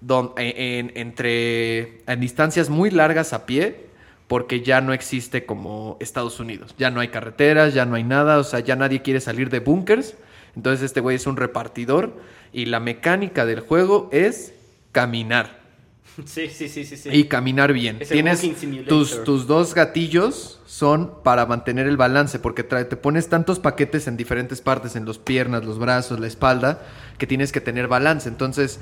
Speaker 1: don- en, en- entre en distancias muy largas a pie porque ya no existe como Estados Unidos. Ya no hay carreteras, ya no hay nada, o sea, ya nadie quiere salir de búnkers. Entonces este güey es un repartidor y la mecánica del juego es caminar.
Speaker 2: Sí, sí, sí, sí. sí.
Speaker 1: Y caminar bien.
Speaker 2: Es
Speaker 1: Tienes tus, tus dos gatillos son para mantener el balance, porque trae- te pones tantos paquetes en diferentes partes, en las piernas, los brazos, la espalda, que tienes que tener balance. Entonces,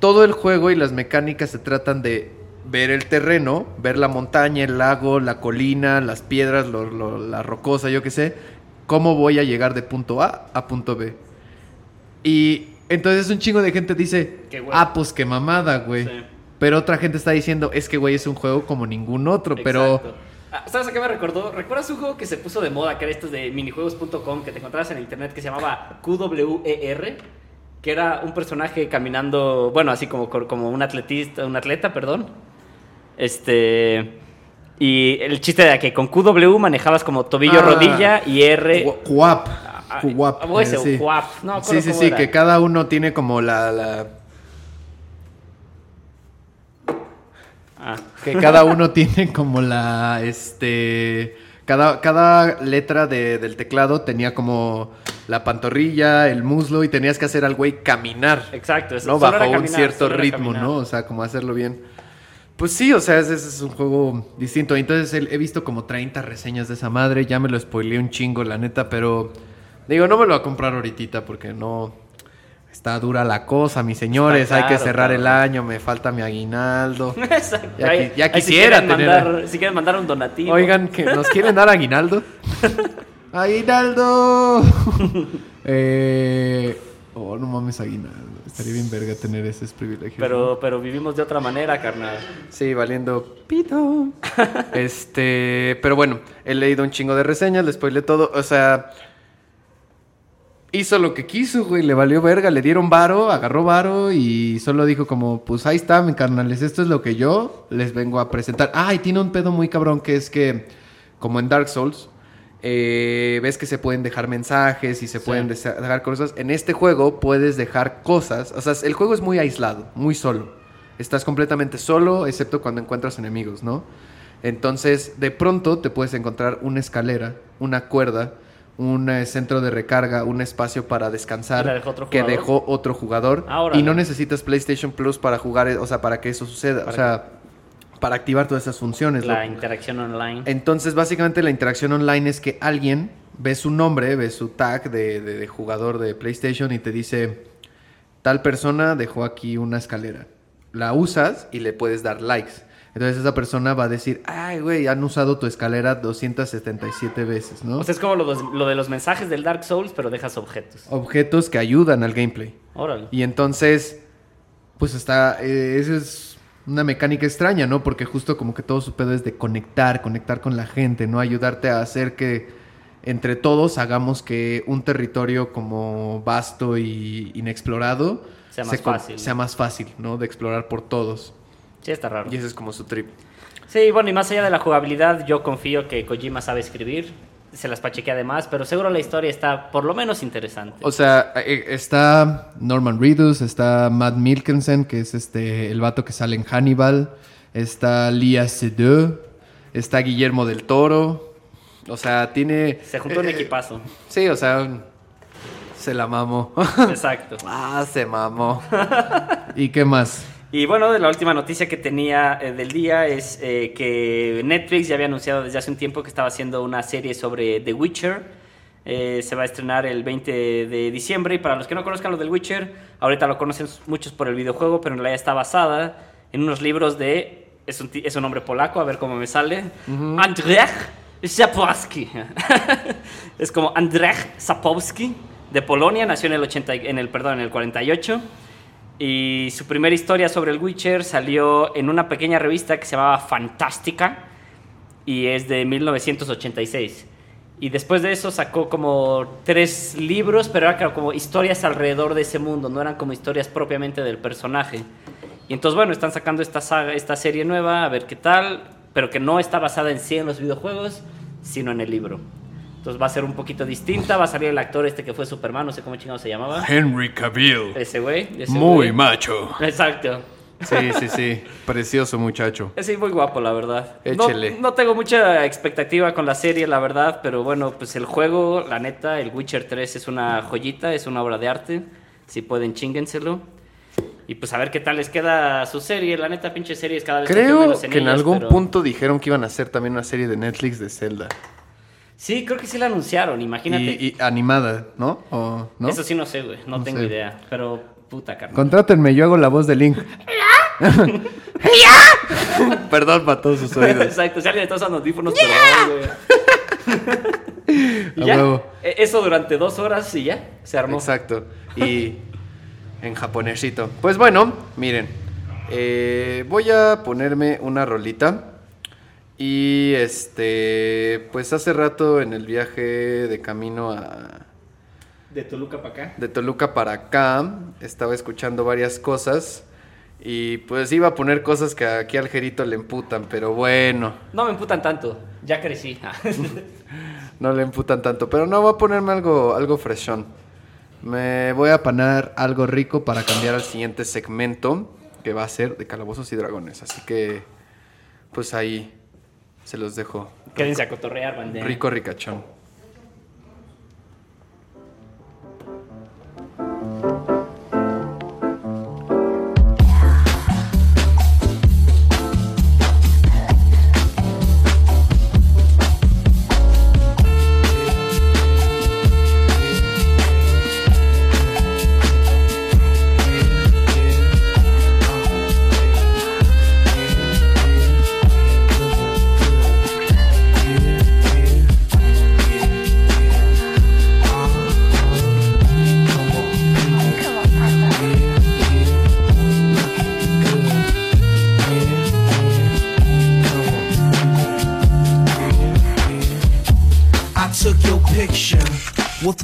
Speaker 1: todo el juego y las mecánicas se tratan de ver el terreno, ver la montaña, el lago, la colina, las piedras, lo- lo- la rocosa, yo qué sé, cómo voy a llegar de punto A a punto B. Y entonces un chingo de gente dice, ah, pues qué mamada, güey.
Speaker 2: Sí.
Speaker 1: Pero otra gente está diciendo, es que, güey, es un juego como ningún otro, pero...
Speaker 2: Exacto. Ah, ¿Sabes a qué me recordó? ¿Recuerdas un juego que se puso de moda, que era estos de minijuegos.com, que te encontrabas en internet, que se llamaba QWER? Que era un personaje caminando, bueno, así como, como un atletista, un atleta, perdón. Este... Y el chiste era que con QW manejabas como tobillo,
Speaker 1: Ah.
Speaker 2: rodilla y R...
Speaker 1: Cu- Cuap.
Speaker 2: ah,
Speaker 1: Cuap,
Speaker 2: o ese,
Speaker 1: eh, sí.
Speaker 2: no
Speaker 1: Sí, sí, sí, que cada uno tiene como la... la-
Speaker 2: Ah.
Speaker 1: que cada uno tiene como la... Este... Cada, cada letra de- del teclado tenía como la pantorrilla, el muslo y tenías que hacer al güey caminar.
Speaker 2: Exacto, eso
Speaker 1: ¿no?
Speaker 2: era
Speaker 1: Bajo un cierto ritmo. ¿no? O sea, como hacerlo bien. Pues sí, o sea, ese, es un juego distinto. Entonces he visto como 30 reseñas de esa madre. Ya me lo spoileé un chingo, la neta, pero digo, no me lo voy a comprar ahorita porque no. Está dura la cosa, mis señores. Hay que
Speaker 2: claro,
Speaker 1: cerrar el año, me falta mi aguinaldo.
Speaker 2: Exacto.
Speaker 1: Ya ya
Speaker 2: ahí si
Speaker 1: quisiera
Speaker 2: quieren
Speaker 1: tener-
Speaker 2: mandar- si quieren mandar un donativo.
Speaker 1: Oigan, que nos quieren dar aguinaldo. ¡Aguinaldo! eh, oh, no mames, aguinaldo. Estaría bien verga tener esos privilegios. ¿no?
Speaker 2: Pero, pero vivimos de otra manera, carnal.
Speaker 1: Sí, valiendo pito. este, pero bueno, he leído un chingo de reseñas, le spoilé todo. O sea, hizo lo que quiso, güey, le valió verga, le dieron varo, agarró varo y solo dijo como, pues ahí está, mi carnales, esto es lo que yo les vengo a presentar. Ah, y tiene un pedo muy cabrón que es que, como en Dark Souls, eh, ves que se pueden dejar mensajes y se
Speaker 2: Sí.
Speaker 1: pueden dejar cosas. En este juego puedes dejar cosas, o sea, el juego es muy aislado, muy solo. Estás completamente solo, excepto cuando encuentras enemigos, ¿no? Entonces, de pronto te puedes encontrar una escalera, una cuerda, un eh, centro de recarga, un espacio para descansar
Speaker 2: ¿Y la dejó otro
Speaker 1: que dejó otro jugador.
Speaker 2: Ah, órale.
Speaker 1: y no necesitas PlayStation Plus para jugar, eh, o sea, para que eso suceda, o sea, para activar todas esas funciones.
Speaker 2: La interacción online.
Speaker 1: Entonces, básicamente la interacción online es que alguien ve su nombre, ve su tag de, de- de jugador de PlayStation y te dice, tal persona dejó aquí una escalera. La usas y le puedes dar likes. Entonces esa persona va a decir, ay, güey, han usado tu escalera 277 veces, ¿no?
Speaker 2: O sea, es como lo de los mensajes del Dark Souls, pero dejas objetos.
Speaker 1: Objetos que ayudan al gameplay.
Speaker 2: Órale.
Speaker 1: Y entonces, pues está, eh, eso es una mecánica extraña, ¿no? Porque justo como que todo su pedo es de conectar, conectar con la gente, ¿no? Ayudarte a hacer que entre todos hagamos que un territorio como vasto y inexplorado
Speaker 2: Sea
Speaker 1: se
Speaker 2: más fácil.
Speaker 1: sea más fácil, ¿no? De explorar por todos.
Speaker 2: Sí, está raro.
Speaker 1: Y ese es como su trip.
Speaker 2: Sí, bueno, y más allá de la jugabilidad, yo confío que Kojima sabe escribir. Se las pachequea además, pero seguro la historia está por lo menos interesante.
Speaker 1: O sea, eh, está Norman Reedus, está Matt Milkensen, que es este el vato que sale en Hannibal, está Lia Seydoux, está Guillermo del Toro. O sea, tiene
Speaker 2: Se juntó un
Speaker 1: eh,
Speaker 2: equipazo.
Speaker 1: Sí, o sea, se la mamó.
Speaker 2: Exacto.
Speaker 1: ah, se mamó. ¿Y qué más?
Speaker 2: Y bueno, la última noticia que tenía eh, del día es eh, que Netflix ya había anunciado desde hace un tiempo que estaba haciendo una serie sobre The Witcher. Eh, se va a estrenar el 20 de diciembre y para los que no conozcan lo del Witcher, ahorita lo conocen muchos por el videojuego, pero en realidad está basada en unos libros de... Es un, es un nombre polaco, a ver cómo me sale. Andrzej Sapkowski. es como Andrzej Sapkowski de Polonia, nació en el, 80, y- en el, perdón, en el 48. Y su primera historia sobre el Witcher salió en una pequeña revista que se llamaba Fantástica y es de 1986. Y después de eso sacó como tres libros, pero eran como historias alrededor de ese mundo, no eran como historias propiamente del personaje. Y entonces, bueno, están sacando esta, saga, esta serie nueva, a ver qué tal, pero que no está basada en sí en los videojuegos, sino en el libro. Entonces va a ser un poquito distinta, va a salir el actor este que fue Superman, no sé cómo chingado se llamaba.
Speaker 1: Henry Cavill.
Speaker 2: Ese güey. ese güey.
Speaker 1: macho.
Speaker 2: Exacto.
Speaker 1: Sí, sí, sí. Precioso muchacho.
Speaker 2: Sí, muy guapo, la verdad.
Speaker 1: Échele.
Speaker 2: No, no tengo mucha expectativa con la serie, la verdad, pero bueno, pues el juego, la neta, el Witcher 3 es una joyita, es una obra de arte. Si pueden, chíngenselo. Y pues a ver qué tal les queda su serie. La neta, pinche series cada vez
Speaker 1: Creo
Speaker 2: menos
Speaker 1: que en
Speaker 2: ellas,
Speaker 1: algún
Speaker 2: pero-
Speaker 1: punto dijeron que iban a hacer también una serie de Netflix de Zelda.
Speaker 2: Sí, creo que sí la anunciaron, imagínate.
Speaker 1: Y, y animada, ¿no? ¿O no?
Speaker 2: Eso sí no sé, güey, no,
Speaker 1: No
Speaker 2: tengo
Speaker 1: sé.
Speaker 2: idea. Pero puta carnal.
Speaker 1: Contrátenme, yo hago la voz de Link. Perdón para todos sus oídos.
Speaker 2: Exacto, si alguien está usando audífonos, perdón, güey. Y
Speaker 1: A
Speaker 2: ya,
Speaker 1: huevo.
Speaker 2: e- eso durante dos horas y ya, se armó.
Speaker 1: Exacto. Y en japonesito. Pues bueno, miren. eh, voy a ponerme una rolita. Y este, pues hace rato en el viaje de camino a,
Speaker 2: De Toluca para acá.
Speaker 1: de Toluca para acá, estaba escuchando varias cosas. Y pues iba a poner cosas que aquí al Jerito le emputan, pero bueno,
Speaker 2: No me emputan tanto, ya crecí.
Speaker 1: no le emputan tanto. Pero no, voy a ponerme algo, algo freshón. Me voy a poner algo rico para cambiar al siguiente segmento, que va a ser de calabozos y dragones. Así que, pues ahí se los dejo.
Speaker 2: Quédense a cotorrear, bandera.
Speaker 1: Rico, ricachón.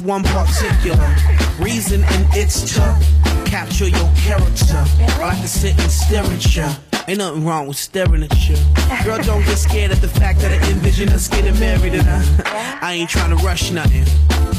Speaker 3: One particular reason, and it's to capture your character. I like to sit and stare at you. Ain't nothing wrong with staring at you. Girl, don't get scared at the fact that I envision us getting married and I, I ain't trying to rush nothing.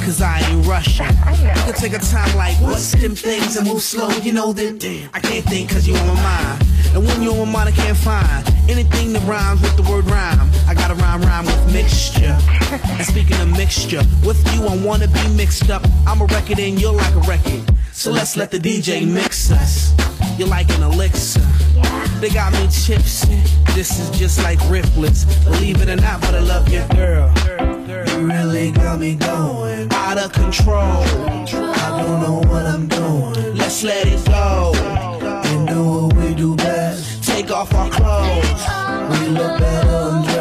Speaker 3: Cause I ain't rushing. You can take a time like, what's them things and move slow, you know that damn. I can't think cause you on my mind. And when you're on my mind, I can't find anything that rhymes with the word rhyme. I gotta rhyme, rhyme with mixture. And speaking of mixture, with you I wanna be mixed up. I'm a record and you're like a record. So let's let the DJ mix us. You're like an elixir. They got me tipsy. This is just like riplets. Believe it or not, but I love your girl. You really got me going out of control. I don't know what I'm doing. Let's let it go off our clothes. We look better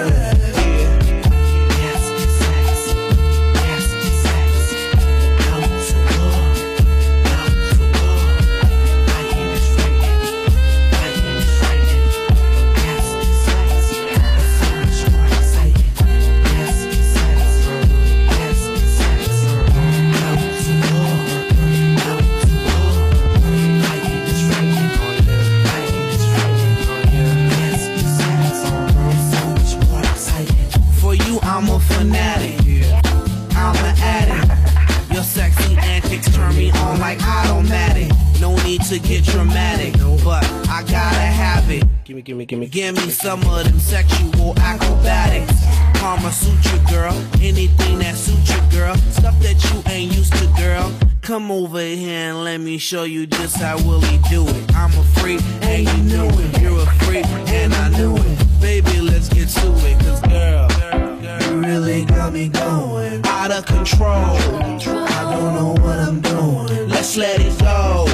Speaker 3: to get dramatic, but I gotta have it. Gimme, gimme, gimme, give me some of them sexual acrobatics. Karma suit you, girl. Anything that suits you, girl. Stuff that you ain't used to, girl. Come over here and let me show you just how Willie do it. I'm a freak and you knew it. You're a freak and I knew it. Baby, let's get to it, cause girl, you really got me going out of control. I don't know what I'm doing. Let's let it go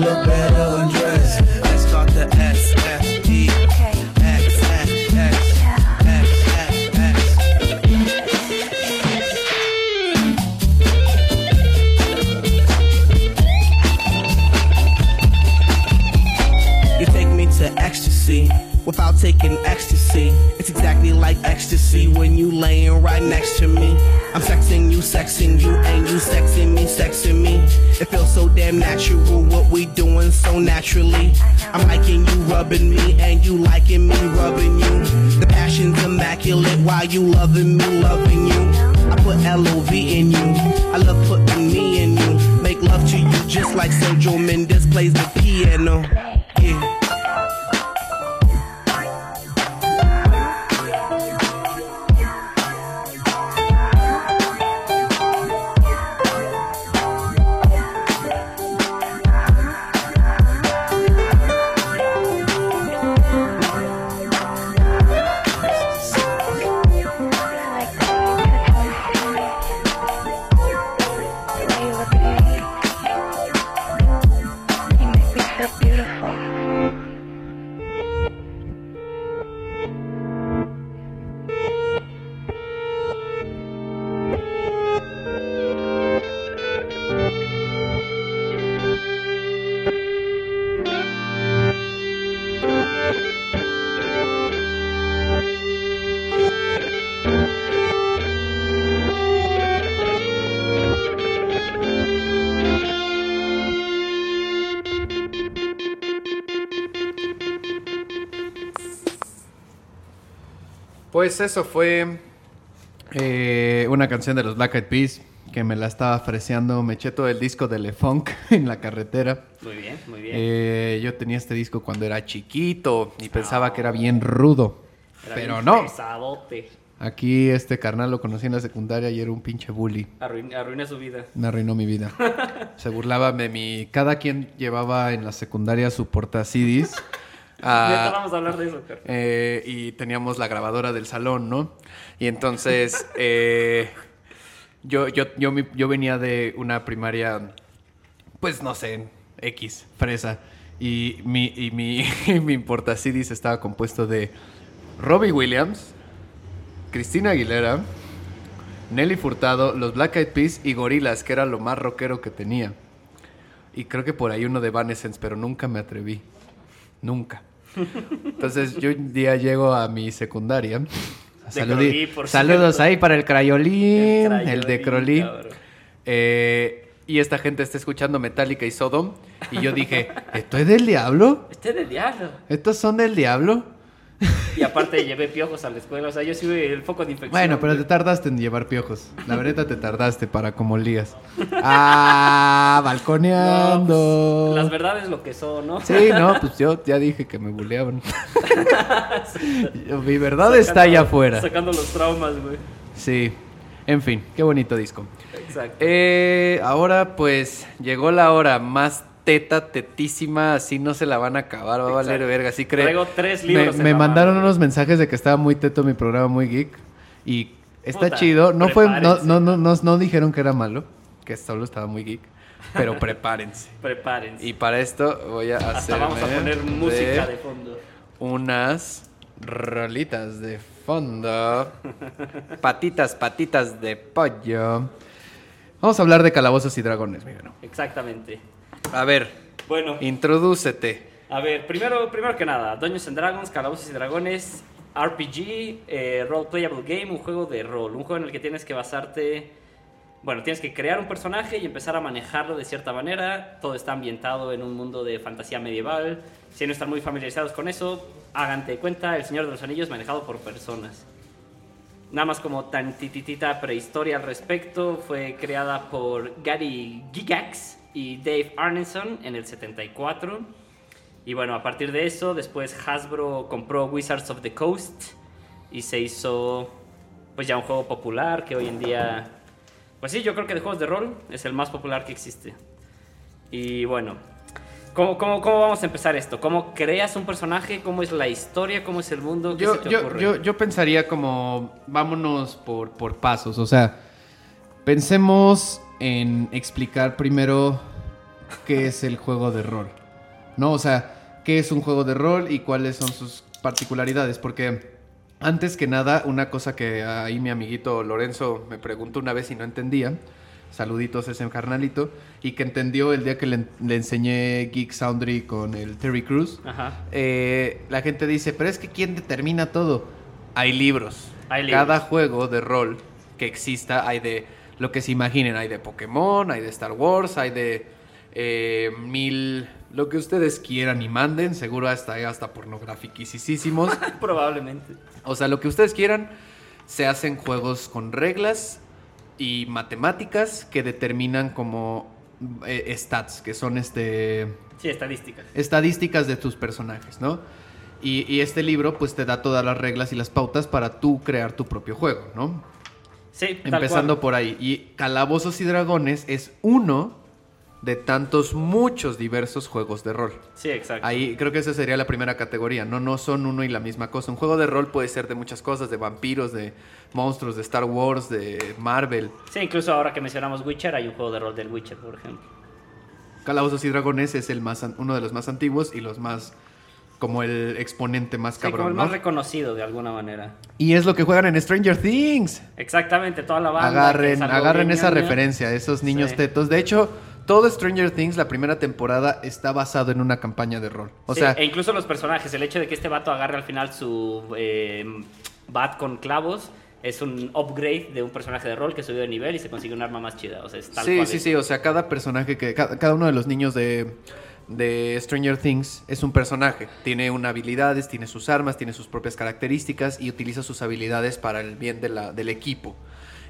Speaker 3: look better undressed. Let's start the S F E X X X X X. You take me to ecstasy without taking ecstasy. It's exactly like ecstasy when you laying right next to me. I'm sexing you, sexing you, and you sexing me, sexing me. It feels so damn natural what we doing so naturally. I'm liking you rubbing me, and you liking me rubbing you. The passion's immaculate while you loving me, loving you. I put L-O-V in you. I love putting me in you. Make love to you just like Sergio Mendes plays the piano. Yeah.
Speaker 1: Pues eso fue eh, una canción de los Black Eyed Peas que me la estaba freseando. Me eché todo el disco de Le Funk en la carretera.
Speaker 2: Muy bien, muy bien.
Speaker 1: Eh, yo tenía este disco cuando era chiquito y pensaba que era bien rudo.
Speaker 2: Era
Speaker 1: pero
Speaker 2: bien
Speaker 1: no.
Speaker 2: pesadote.
Speaker 1: Aquí este carnal lo conocí en la secundaria y era un pinche bully.
Speaker 2: Arruin- arruina su vida.
Speaker 1: Me arruinó mi vida. Se burlaba de mi... Cada quien llevaba en la secundaria su porta CDs. Ah,
Speaker 2: vamos a hablar de eso,
Speaker 1: eh, y teníamos la grabadora del salón, ¿no? Y entonces eh, yo, yo, yo, yo venía de una primaria, pues no sé, X, fresa. Y mi, y mi, y mi portacidis estaba compuesto de Robbie Williams, Cristina Aguilera, Nelly Furtado, los Black Eyed Peas y Gorilas, que era lo más rockero que tenía. Y creo que por ahí uno de Evanescence, pero nunca me atreví. Nunca. Entonces yo un día llego a mi secundaria,
Speaker 2: Crowley, por
Speaker 1: Saludos
Speaker 2: cierto.
Speaker 1: ahí para el Crayolín,
Speaker 2: El
Speaker 1: el, de
Speaker 2: cabrón.
Speaker 1: Eh, y esta gente está escuchando Metallica y Sodom. Y yo dije, ¿esto es del diablo?
Speaker 2: Este es del diablo.
Speaker 1: ¿Estos son del diablo?
Speaker 2: Y aparte llevé piojos a la escuela, o sea, yo sí el foco de infección.
Speaker 1: Bueno, pero te tardaste en llevar piojos. La verdad te tardaste para como lías. Ah,
Speaker 2: No,
Speaker 1: balconeando.
Speaker 2: pues, las verdades lo que son, ¿no?
Speaker 1: Sí, no, pues yo ya dije que me buleaban. Mi verdad está allá afuera.
Speaker 2: Sacando los traumas, güey.
Speaker 1: Sí. En fin, qué bonito disco.
Speaker 2: Exacto.
Speaker 1: Eh, ahora pues llegó la hora más teta, tetísima, así no se la van a acabar, va a valer
Speaker 2: Exacto.
Speaker 1: verga, así creo.
Speaker 2: Traigo tres libros
Speaker 1: Me, me mandaron
Speaker 2: mano.
Speaker 1: unos mensajes de que estaba muy teto mi programa, muy geek. Y está
Speaker 2: Puta,
Speaker 1: chido. No fue, no, no, no, no, no dijeron que era malo, que solo estaba muy geek. Pero prepárense.
Speaker 2: Prepárense.
Speaker 1: Y para esto voy a hacer
Speaker 2: vamos a poner música de fondo.
Speaker 1: unas rolitas de fondo. Patitas, patitas de pollo. Vamos a hablar de calabozos y dragones, mi.
Speaker 2: Exactamente.
Speaker 1: A ver,
Speaker 2: Bueno,
Speaker 1: introdúcete.
Speaker 2: a ver, primero, primero que nada, Dungeons and Dragons, Calabozos y Dragones, RPG, eh, Role Playable Game, un juego de rol, un juego en el que tienes que basarte, bueno, tienes que crear un personaje y empezar a manejarlo de cierta manera. Todo está ambientado en un mundo de fantasía medieval. Si no están muy familiarizados con eso, háganse cuenta, El Señor de los Anillos manejado por personas. Nada más como tantitita prehistoria al respecto, fue creada por Gary Gigax y Dave Arneson en el 74. Y bueno, a partir de eso, después Hasbro compró Wizards of the Coast y se hizo pues ya un juego popular que hoy en día, pues sí, yo creo que de juegos de rol es el más popular que existe. Y bueno, ¿cómo, cómo, cómo vamos a empezar esto? ¿Cómo creas un personaje? ¿Cómo es la historia? ¿Cómo es el mundo? ¿Qué se
Speaker 1: Yo,
Speaker 2: te
Speaker 1: yo,
Speaker 2: ocurre?
Speaker 1: yo, yo pensaría como, vámonos por, por pasos, o sea, pensemos en explicar primero qué es el juego de rol, ¿no? O sea, qué es un juego de rol y cuáles son sus particularidades, porque antes que nada, una cosa que ahí mi amiguito Lorenzo me preguntó una vez y no entendía, saluditos ese carnalito, y que entendió el día que le, le enseñé Geek Soundry con el Terry Cruz,
Speaker 2: Ajá.
Speaker 1: eh, la gente dice, pero es que ¿quién determina todo? Hay libros.
Speaker 2: Hay libros.
Speaker 1: Cada juego de rol que exista hay de lo que se imaginen. Hay de Pokémon, hay de Star Wars, hay de eh, mil... Lo que ustedes quieran y manden. Seguro hasta, hasta pornografiquísimos.
Speaker 2: Probablemente.
Speaker 1: o sea, lo que ustedes quieran. Se hacen juegos con reglas y matemáticas que determinan como eh, stats, que son este
Speaker 2: Sí, estadísticas.
Speaker 1: estadísticas de tus personajes, ¿no? Y, y este libro pues te da todas las reglas y las pautas para tú crear tu propio juego, ¿no?
Speaker 2: Sí, tal
Speaker 1: Empezando
Speaker 2: cual.
Speaker 1: por ahí. Y Calabozos y Dragones es uno de tantos, muchos diversos juegos de rol.
Speaker 2: Sí, exacto.
Speaker 1: Ahí creo que esa sería la primera categoría. No, no son uno y la misma cosa. Un juego de rol puede ser de muchas cosas, de vampiros, de monstruos, de Star Wars, de Marvel.
Speaker 2: Sí, incluso ahora que mencionamos Witcher, hay un juego de rol del Witcher, por ejemplo.
Speaker 1: Calabozos y Dragones es el más, uno de los más antiguos y los más como el exponente más
Speaker 2: Sí, como
Speaker 1: cabrón,
Speaker 2: el
Speaker 1: ¿no?
Speaker 2: más reconocido de alguna manera.
Speaker 1: Y es lo que juegan en Stranger Things.
Speaker 2: Exactamente, toda la banda.
Speaker 1: Agarren, agarren
Speaker 2: bien
Speaker 1: esa referencia, esos niños
Speaker 2: Sí.
Speaker 1: tetos. De hecho, todo Stranger Things, la primera temporada, está basado en una campaña de rol. O
Speaker 2: Sí,
Speaker 1: sea,
Speaker 2: e incluso los personajes, el hecho de que este vato agarre al final su eh, bat con clavos es un upgrade de un personaje de rol que subió de nivel y se consigue un arma más chida. O sea, es tal
Speaker 1: sí,
Speaker 2: cual
Speaker 1: sí,
Speaker 2: es.
Speaker 1: sí. O sea, cada personaje que. Cada, cada uno de los niños de, de Stranger Things es un personaje. Tiene una habilidades, tiene sus armas, tiene sus propias características y utiliza sus habilidades para el bien de la, del equipo.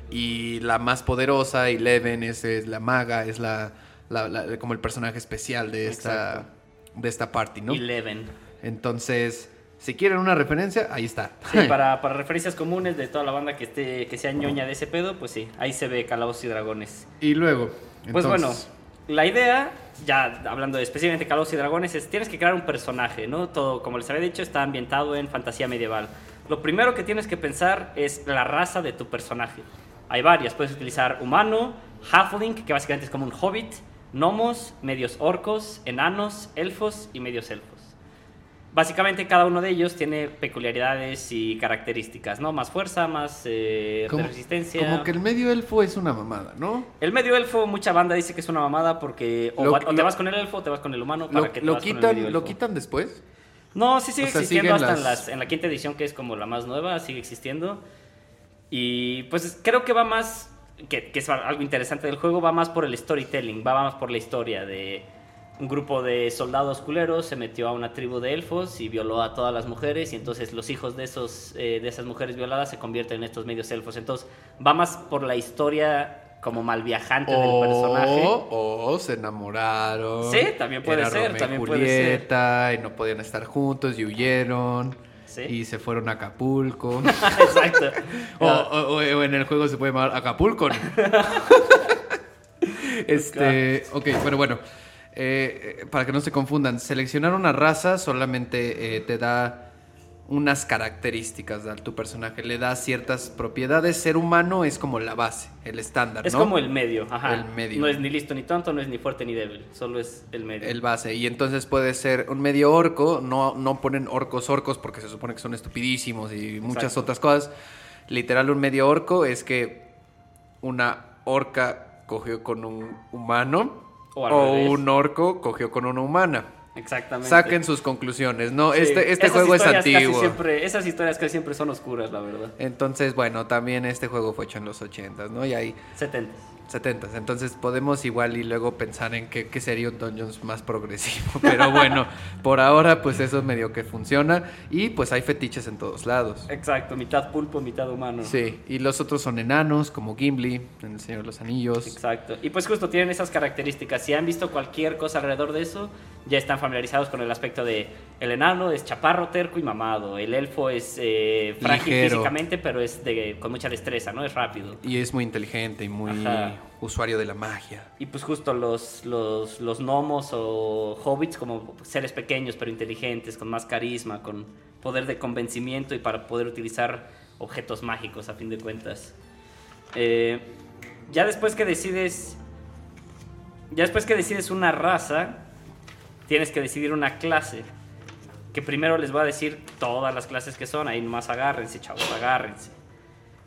Speaker 1: Y la más poderosa, Eleven, es, es la maga, es la, la- la- como el personaje especial de esta,
Speaker 2: Exacto.
Speaker 1: de esta party, ¿no?
Speaker 2: Eleven.
Speaker 1: Entonces, si quieren una referencia, ahí está.
Speaker 2: Sí, para, para referencias comunes de toda la banda que esté que sea ñoña de ese pedo, pues sí, ahí se ve Calabozos y Dragones.
Speaker 1: Y luego,
Speaker 2: Pues bueno, la idea, ya hablando específicamente de Calabozos y Dragones, es tienes que crear un personaje, ¿no? Todo, como les había dicho, está ambientado en fantasía medieval. Lo primero que tienes que pensar es la raza de tu personaje. Hay varias, puedes utilizar humano, halfling, que básicamente es como un hobbit, gnomos, medios orcos, enanos, elfos y medios elfos. Básicamente cada uno de ellos tiene peculiaridades y características, ¿no? Más fuerza, más eh,
Speaker 1: como,
Speaker 2: resistencia.
Speaker 1: como que el medio elfo es una mamada, ¿no?
Speaker 2: El medio elfo, mucha banda dice que es una mamada porque o,
Speaker 1: Lo-
Speaker 2: va- o te vas con el elfo o te vas con el humano para
Speaker 1: Lo,
Speaker 2: que te
Speaker 1: lo
Speaker 2: vas con el
Speaker 1: quitan, lo quitan después.
Speaker 2: No, sí sigue
Speaker 1: O sea,
Speaker 2: existiendo hasta en,
Speaker 1: las-
Speaker 2: las- en la quinta edición, que es como la más nueva, sigue existiendo. Y pues creo que va más, que, que es algo interesante del juego, va más por el storytelling, va más por la historia de un grupo de soldados culeros se metió a una tribu de elfos y violó a todas las mujeres y entonces los hijos de, esos, eh, de esas mujeres violadas se convierten en estos medios elfos. Entonces va más por la historia como mal viajante del personaje.
Speaker 1: O, se enamoraron.
Speaker 2: Sí, también puede
Speaker 1: Era
Speaker 2: ser,
Speaker 1: Romeo
Speaker 2: también puede ser.
Speaker 1: Y no podían estar juntos y huyeron.
Speaker 2: Sí.
Speaker 1: Y se fueron a Acapulco.
Speaker 2: Exacto.
Speaker 1: o, o- o en el juego se puede llamar Acapulco. este, ok, pero bueno. eh, eh, para que no se confundan, seleccionar una raza solamente eh, te da unas características a tu personaje, le da ciertas propiedades. Ser humano es como la base, el estándar,
Speaker 2: Es
Speaker 1: ¿no?
Speaker 2: como el medio, ajá.
Speaker 1: El medio.
Speaker 2: No es ni listo ni tonto, no es ni fuerte ni débil, solo es el medio.
Speaker 1: El base. Y entonces puede ser un medio orco. No, no ponen orcos orcos porque se supone que son estupidísimos y muchas
Speaker 2: Exacto.
Speaker 1: otras cosas. Literal, un medio orco es que una orca cogió con un humano
Speaker 2: O
Speaker 1: un orco cogió con una humana.
Speaker 2: Exactamente.
Speaker 1: Saquen sus conclusiones. No,
Speaker 2: Sí,
Speaker 1: este, este
Speaker 2: esas
Speaker 1: juego es antiguo.
Speaker 2: siempre- esas historias casi siempre son oscuras, la verdad.
Speaker 1: Entonces, bueno, también este juego fue hecho en los 80s, ¿no? Y hay
Speaker 2: 70.
Speaker 1: 70s. Entonces podemos igual y luego pensar en qué, qué sería un Dungeons más progresivo. Pero bueno, por ahora pues eso medio que funciona. Y pues hay fetiches en todos lados.
Speaker 2: Exacto, mitad pulpo, mitad humano.
Speaker 1: Sí, y los otros son enanos, como Gimli, en El Señor de los Anillos.
Speaker 2: Exacto. Y pues justo tienen esas características. Si han visto cualquier cosa alrededor de eso, ya están familiarizados con el aspecto de el enano es chaparro, terco y mamado. El elfo es eh, frágil
Speaker 1: Ligero.
Speaker 2: físicamente, pero es de, con mucha destreza, ¿no? Es rápido.
Speaker 1: Y es muy inteligente y muy
Speaker 2: Ajá.
Speaker 1: Usuario de la magia.
Speaker 2: Y pues justo los, los, los gnomos o hobbits como seres pequeños pero inteligentes, con más carisma, con poder de convencimiento y para poder utilizar objetos mágicos a fin de cuentas. Eh, ya después que decides... Ya después que decides una raza, tienes que decidir una clase. Que primero les voy a decir todas las clases que son. Ahí nomás agárrense, chavos, agárrense.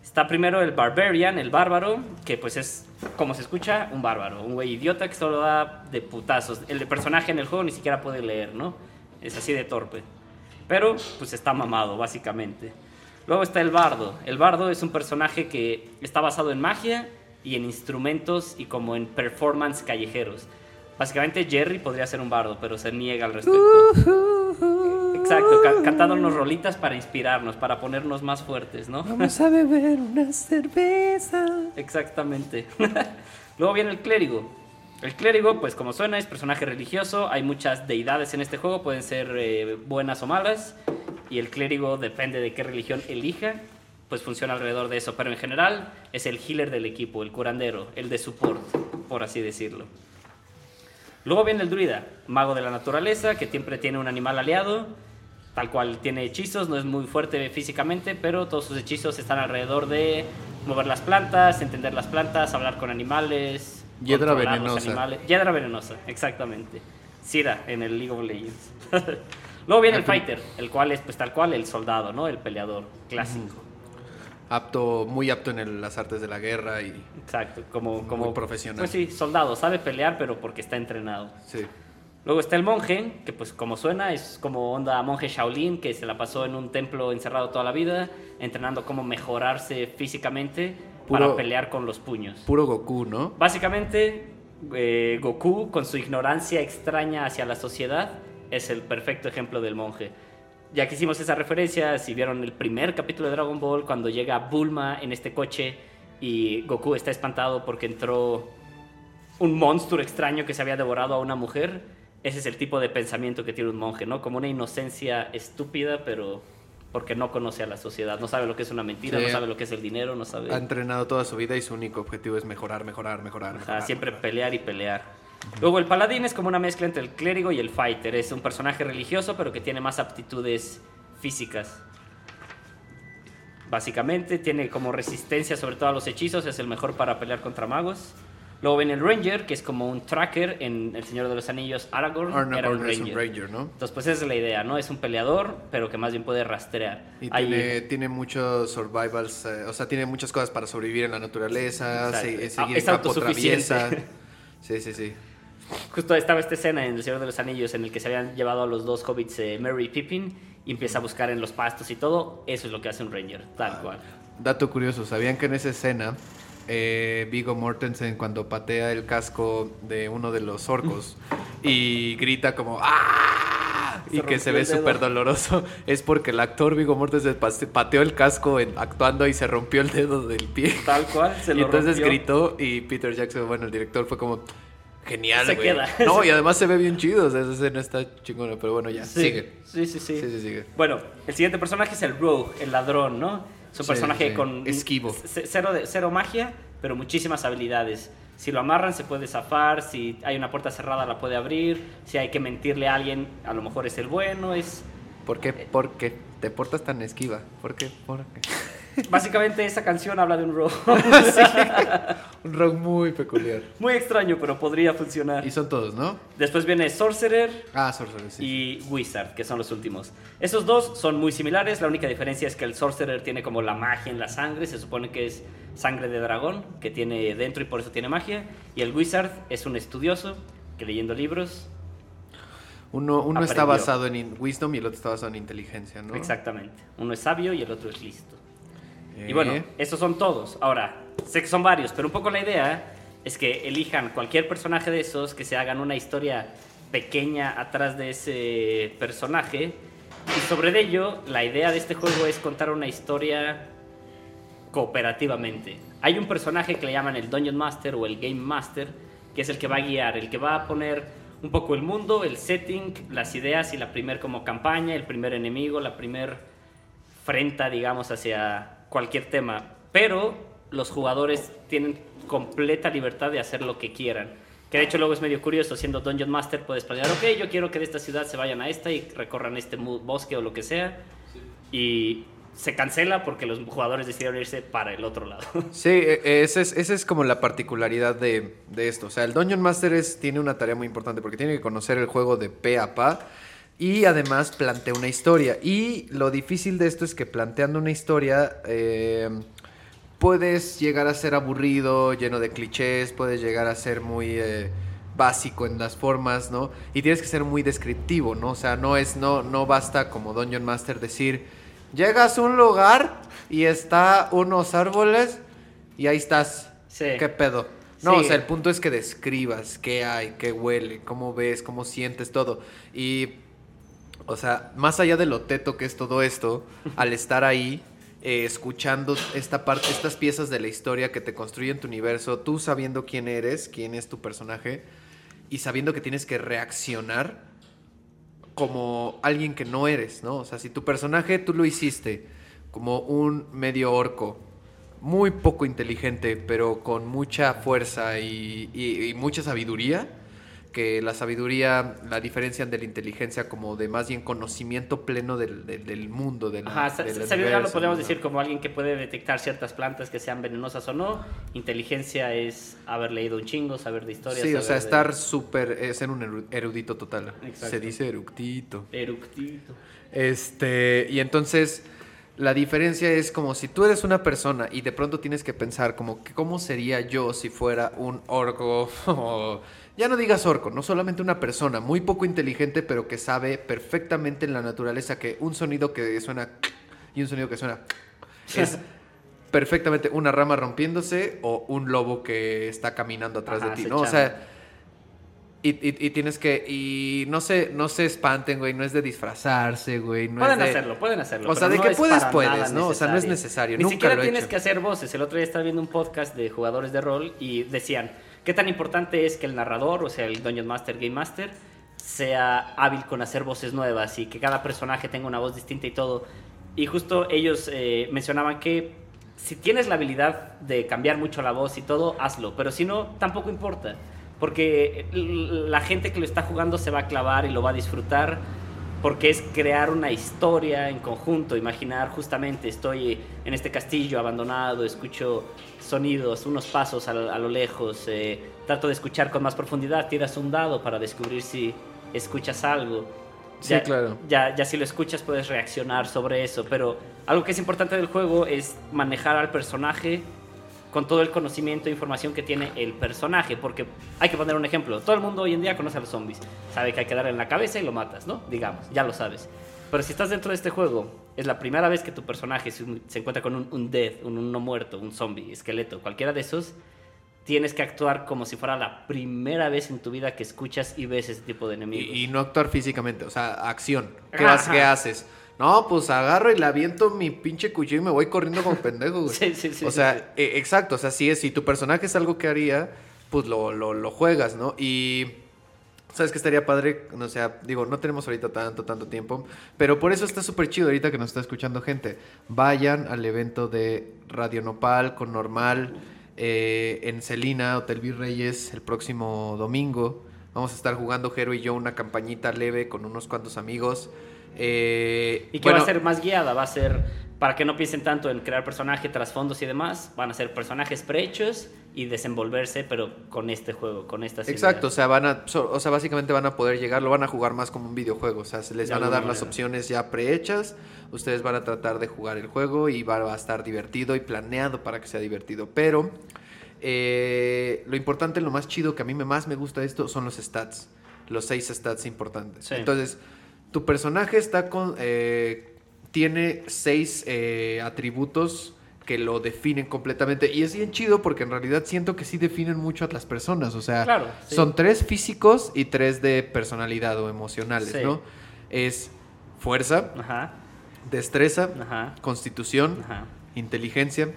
Speaker 2: Está primero el Barbarian, el bárbaro, que pues es, como se escucha, un bárbaro, un güey idiota que solo da de putazos. El personaje en el juego ni siquiera puede leer, ¿no? Es así de torpe. Pero pues está mamado, básicamente. Luego está el bardo. El bardo es un personaje que está basado en magia y en instrumentos y como en performance callejeros. Básicamente Jerry podría ser un bardo, pero se niega al respecto. Exacto, ca- cantándonos rolitas para inspirarnos, para ponernos más fuertes, ¿no?
Speaker 1: Vamos a beber una cerveza.
Speaker 2: Exactamente. Luego viene el clérigo. El clérigo, pues como suena, es personaje religioso. Hay muchas deidades en este juego, pueden ser eh, buenas o malas. Y el clérigo depende de qué religión elija, pues funciona alrededor de eso. Pero en general es el healer del equipo, el curandero, el de support, por así decirlo. Luego viene el druida, mago de la naturaleza, que siempre tiene un animal aliado, tal cual tiene hechizos, no es muy fuerte físicamente, pero todos sus hechizos están alrededor de mover las plantas, entender las plantas, hablar con animales.
Speaker 1: Hiedra venenosa.
Speaker 2: Hiedra venenosa, exactamente. Sira en el League of Legends. Luego viene el fighter, el cual es pues tal cual el soldado, ¿no? El peleador clásico.
Speaker 1: Apto, muy apto en el- las artes de la guerra y
Speaker 2: Exacto, como, como
Speaker 1: profesional.
Speaker 2: Pues sí, soldado, sabe pelear, pero porque está entrenado.
Speaker 1: sí.
Speaker 2: Luego está el monje, que pues como suena, es como onda monje Shaolin, que se la pasó en un templo encerrado toda la vida, entrenando cómo mejorarse físicamente para pelear con los puños.
Speaker 1: Puro Goku, ¿no?
Speaker 2: Básicamente, eh, Goku, con su ignorancia extraña hacia la sociedad, es el perfecto ejemplo del monje. Ya que hicimos esa referencia, si vieron el primer capítulo de Dragon Ball, cuando llega Bulma en este coche y Goku está espantado porque entró un monstruo extraño que se había devorado a una mujer, ese es el tipo de pensamiento que tiene un monje, ¿no? Como una inocencia estúpida, pero porque no conoce a la sociedad, no sabe lo que es una mentira,
Speaker 1: Sí.
Speaker 2: no sabe lo que es el dinero, no sabe...
Speaker 1: Ha entrenado toda su vida y su único objetivo es mejorar, mejorar, mejorar. Mejorar,
Speaker 2: siempre
Speaker 1: mejorar.
Speaker 2: pelear y pelear. Luego el paladín es como una mezcla entre el clérigo y el fighter. Es un personaje religioso pero que tiene más aptitudes físicas. Básicamente tiene como resistencia sobre todo a los hechizos, es el mejor para pelear contra magos. Luego viene el ranger, que es como un tracker en El Señor de los Anillos, Aragorn, era un
Speaker 1: Aragorn es un
Speaker 2: ranger.
Speaker 1: ranger, ¿no?
Speaker 2: Entonces pues esa es la idea, ¿no? Es un peleador, pero que más bien puede rastrear.
Speaker 1: Y tiene, tiene muchos survivals, eh, o sea, tiene muchas cosas para sobrevivir en la naturaleza, se-
Speaker 2: Ah,
Speaker 1: seguir
Speaker 2: es autosuficiente.
Speaker 1: traviesa. Sí, sí, sí.
Speaker 2: justo estaba esta escena en El Señor de los Anillos en el que se habían llevado a los dos hobbits eh, Merry y Pippin y empieza a buscar en los pastos y todo. Eso es lo que hace un ranger, tal cual.
Speaker 1: Dato curioso, ¿sabían que en esa escena eh, Vigo Mortensen cuando patea el casco de uno de los orcos y grita como ¡Ah!
Speaker 2: Se
Speaker 1: Y que se ve súper doloroso es porque el actor Vigo Mortensen pateó el casco en- actuando y se rompió el dedo del pie.
Speaker 2: Tal cual, se
Speaker 1: y
Speaker 2: lo
Speaker 1: entonces
Speaker 2: rompió.
Speaker 1: gritó y Peter Jackson, bueno, el director fue como genial,
Speaker 2: Se
Speaker 1: güey".
Speaker 2: queda.
Speaker 1: No, y además se ve bien chido, o sea, esa escena está chingona, pero bueno, ya,
Speaker 2: Sí,
Speaker 1: sigue.
Speaker 2: Sí, sí, sí.
Speaker 1: Sí, sí, sigue.
Speaker 2: Bueno, el siguiente personaje es el Rogue, el ladrón, ¿no? Es un
Speaker 1: Sí,
Speaker 2: personaje
Speaker 1: sí.
Speaker 2: con...
Speaker 1: Esquivo.
Speaker 2: Cero, de- cero magia, pero muchísimas habilidades. Si lo amarran se puede zafar, si hay una puerta cerrada la puede abrir, si hay que mentirle a alguien, a lo mejor es el bueno, es...
Speaker 1: ¿Por qué? ¿Por qué te portas tan esquiva? ¿Por qué? ¿Por qué?
Speaker 2: Básicamente esa canción habla de un Rogue.
Speaker 1: Un rock muy peculiar.
Speaker 2: Muy extraño, pero podría funcionar.
Speaker 1: Y son todos, ¿no?
Speaker 2: Después viene Sorcerer,
Speaker 1: Ah, Sorcerer, sí.
Speaker 2: y Wizard, que son los últimos. Esos dos son muy similares, la única diferencia es que el Sorcerer tiene como la magia en la sangre, se supone que es sangre de dragón, que tiene dentro y por eso tiene magia, y el Wizard es un estudioso que leyendo libros,
Speaker 1: Uno, uno está basado en wisdom y el otro está basado en inteligencia, ¿no?
Speaker 2: exactamente, uno es sabio y el otro es listo. Y bueno, esos son todos. Ahora, sé que son varios, pero un poco la idea es que elijan cualquier personaje de esos, que se hagan una historia pequeña atrás de ese personaje. Y sobre ello, la idea de este juego es contar una historia cooperativamente. Hay un personaje que le llaman el Dungeon Master o el Game Master, que es el que va a guiar, el que va a poner un poco el mundo, el setting, las ideas y la primer como campaña, el primer enemigo, la primer frenta, digamos, hacia cualquier tema. Pero los jugadores tienen completa libertad de hacer lo que quieran. Que de hecho luego es medio curioso, siendo Dungeon Master puedes planear, ok, yo quiero que de esta ciudad se vayan a esta y recorran este bosque o lo que sea. Y se cancela porque los jugadores decidieron irse para el otro lado.
Speaker 1: Sí, eh, esa es, esa es como la particularidad de, de esto. O sea, el Dungeon Master es, tiene una tarea muy importante porque tiene que conocer el juego de pe a pa y además plantea una historia. Y lo difícil de esto es que planteando una historia eh, puedes llegar a ser aburrido, lleno de clichés, puedes llegar a ser muy eh, básico en las formas, ¿no? Y tienes que ser muy descriptivo, ¿no? O sea, no es, no, no basta como Dungeon Master decir, llegas a un lugar y está unos árboles y ahí estás.
Speaker 2: Sí.
Speaker 1: ¿Qué pedo? No,
Speaker 2: Sí.
Speaker 1: o sea, el punto es que describas qué hay, qué huele, cómo ves, cómo sientes todo. Y, o sea, más allá de lo teto que es todo esto, al estar ahí, eh, escuchando esta parte, estas piezas de la historia que te construyen tu universo, tú sabiendo quién eres, quién es tu personaje, y sabiendo que tienes que reaccionar como alguien que no eres, ¿no? O sea, si tu personaje tú lo hiciste como un medio orco, muy poco inteligente, pero con mucha fuerza y, mucha sabiduría, que la sabiduría la diferencian de la inteligencia como de más bien conocimiento pleno del, del- del mundo, del,
Speaker 2: Ajá,
Speaker 1: del
Speaker 2: sabiduría lo podemos
Speaker 1: ¿no?
Speaker 2: decir como alguien que puede detectar ciertas plantas que sean venenosas o no. Inteligencia es haber leído un chingo, saber de historia.
Speaker 1: Sí, o sea,
Speaker 2: de-
Speaker 1: estar súper, eh, ser un eru- erudito total.
Speaker 2: Exacto.
Speaker 1: Se dice eructito.
Speaker 2: Eructito.
Speaker 1: Este, y entonces la diferencia es como si tú eres una persona y de pronto tienes que pensar como que cómo sería yo si fuera un orco o ya no digas orco, no solamente una persona muy poco inteligente pero que sabe perfectamente en la naturaleza que un sonido que suena y un sonido que suena es perfectamente una rama rompiéndose o un lobo que está caminando atrás
Speaker 2: Ajá,
Speaker 1: de ti, ¿no? O sea, y, y- y tienes que. Y no se, no se espanten, güey. No es de disfrazarse, güey. No
Speaker 2: pueden
Speaker 1: es de-
Speaker 2: hacerlo, pueden hacerlo.
Speaker 1: O sea, de
Speaker 2: no
Speaker 1: que
Speaker 2: es
Speaker 1: puedes, puedes, ¿no? O sea, no es necesario.
Speaker 2: Ni
Speaker 1: Nunca
Speaker 2: siquiera
Speaker 1: lo he
Speaker 2: tienes
Speaker 1: hecho.
Speaker 2: que hacer voces. El otro día estaba viendo un podcast de jugadores de rol y decían, ¿qué tan importante es que el narrador, o sea, el Dungeon Master, Game Master, sea hábil con hacer voces nuevas y que cada personaje tenga una voz distinta y todo? Y justo ellos eh, mencionaban que si tienes la habilidad de cambiar mucho la voz y todo, hazlo. Pero si no, tampoco importa. Porque la gente que lo está jugando se va a clavar y lo va a disfrutar. Porque es crear una historia en conjunto. Imaginar justamente, estoy en este castillo abandonado, escucho sonidos, unos pasos a, lo- lejos. eh, trato de escuchar con más profundidad. Tiras un dado para descubrir si escuchas algo.
Speaker 1: Sí, claro.
Speaker 2: ya, ya si lo escuchas puedes reaccionar sobre eso, pero algo que es importante del juego es manejar al personaje con todo el conocimiento e información que tiene el personaje. Porque hay que poner un ejemplo. Todo el mundo hoy en día conoce a los zombies. Sabe que hay que darle en la cabeza y lo matas, ¿no? Digamos, ya lo sabes. Pero si estás dentro de este juego, es la primera vez que tu personaje se, se encuentra con un, un dead, un, un no muerto, un zombie, esqueleto, cualquiera de esos, tienes que actuar como si fuera la primera vez en tu vida que escuchas y ves ese tipo de enemigos.
Speaker 1: Y, y no actuar físicamente, o sea, acción. ¿Qué, vas- qué haces? No, pues agarro y le aviento mi pinche cuchillo y me voy corriendo como pendejo, güey.
Speaker 2: Sí, sí, sí,
Speaker 1: O sea,
Speaker 2: sí.
Speaker 1: eh, exacto. O sea, si, es, si tu personaje es algo que haría, pues lo, lo, lo juegas, ¿no? Y. ¿Sabes qué estaría padre? O sea, digo, no tenemos ahorita tanto, tanto tiempo. Pero por eso está súper chido ahorita que nos está escuchando gente. Vayan al evento de Radio Nopal con Normal eh, en Celina, Hotel Virreyes, el próximo domingo. Vamos a estar jugando Jero y yo una campañita leve con unos cuantos amigos. Eh,
Speaker 2: Y que va a ser más guiada, va a ser para que no piensen tanto en crear personaje, trasfondos y demás, van a ser personajes prehechos y desenvolverse, pero con este juego, con estas
Speaker 1: Exacto, o sea, van a, o sea, básicamente van a poder llegar, lo van a jugar más como un videojuego, o sea, se les
Speaker 2: De
Speaker 1: van a dar las opciones ya prehechas, ustedes van a tratar de jugar el juego y va a estar divertido y planeado para que sea divertido, pero eh, lo importante, lo más chido que a mí más me gusta de esto son los stats, los seis stats importantes.
Speaker 2: Sí.
Speaker 1: Entonces, tu personaje está con, eh, tiene seis eh, atributos que lo definen completamente. Y es bien chido porque en realidad siento que sí definen mucho a las personas. O sea,
Speaker 2: Claro, sí.
Speaker 1: son tres físicos y tres de personalidad o emocionales,
Speaker 2: Sí.
Speaker 1: ¿no? Es fuerza,
Speaker 2: Ajá,
Speaker 1: destreza,
Speaker 2: ajá,
Speaker 1: constitución,
Speaker 2: ajá,
Speaker 1: inteligencia,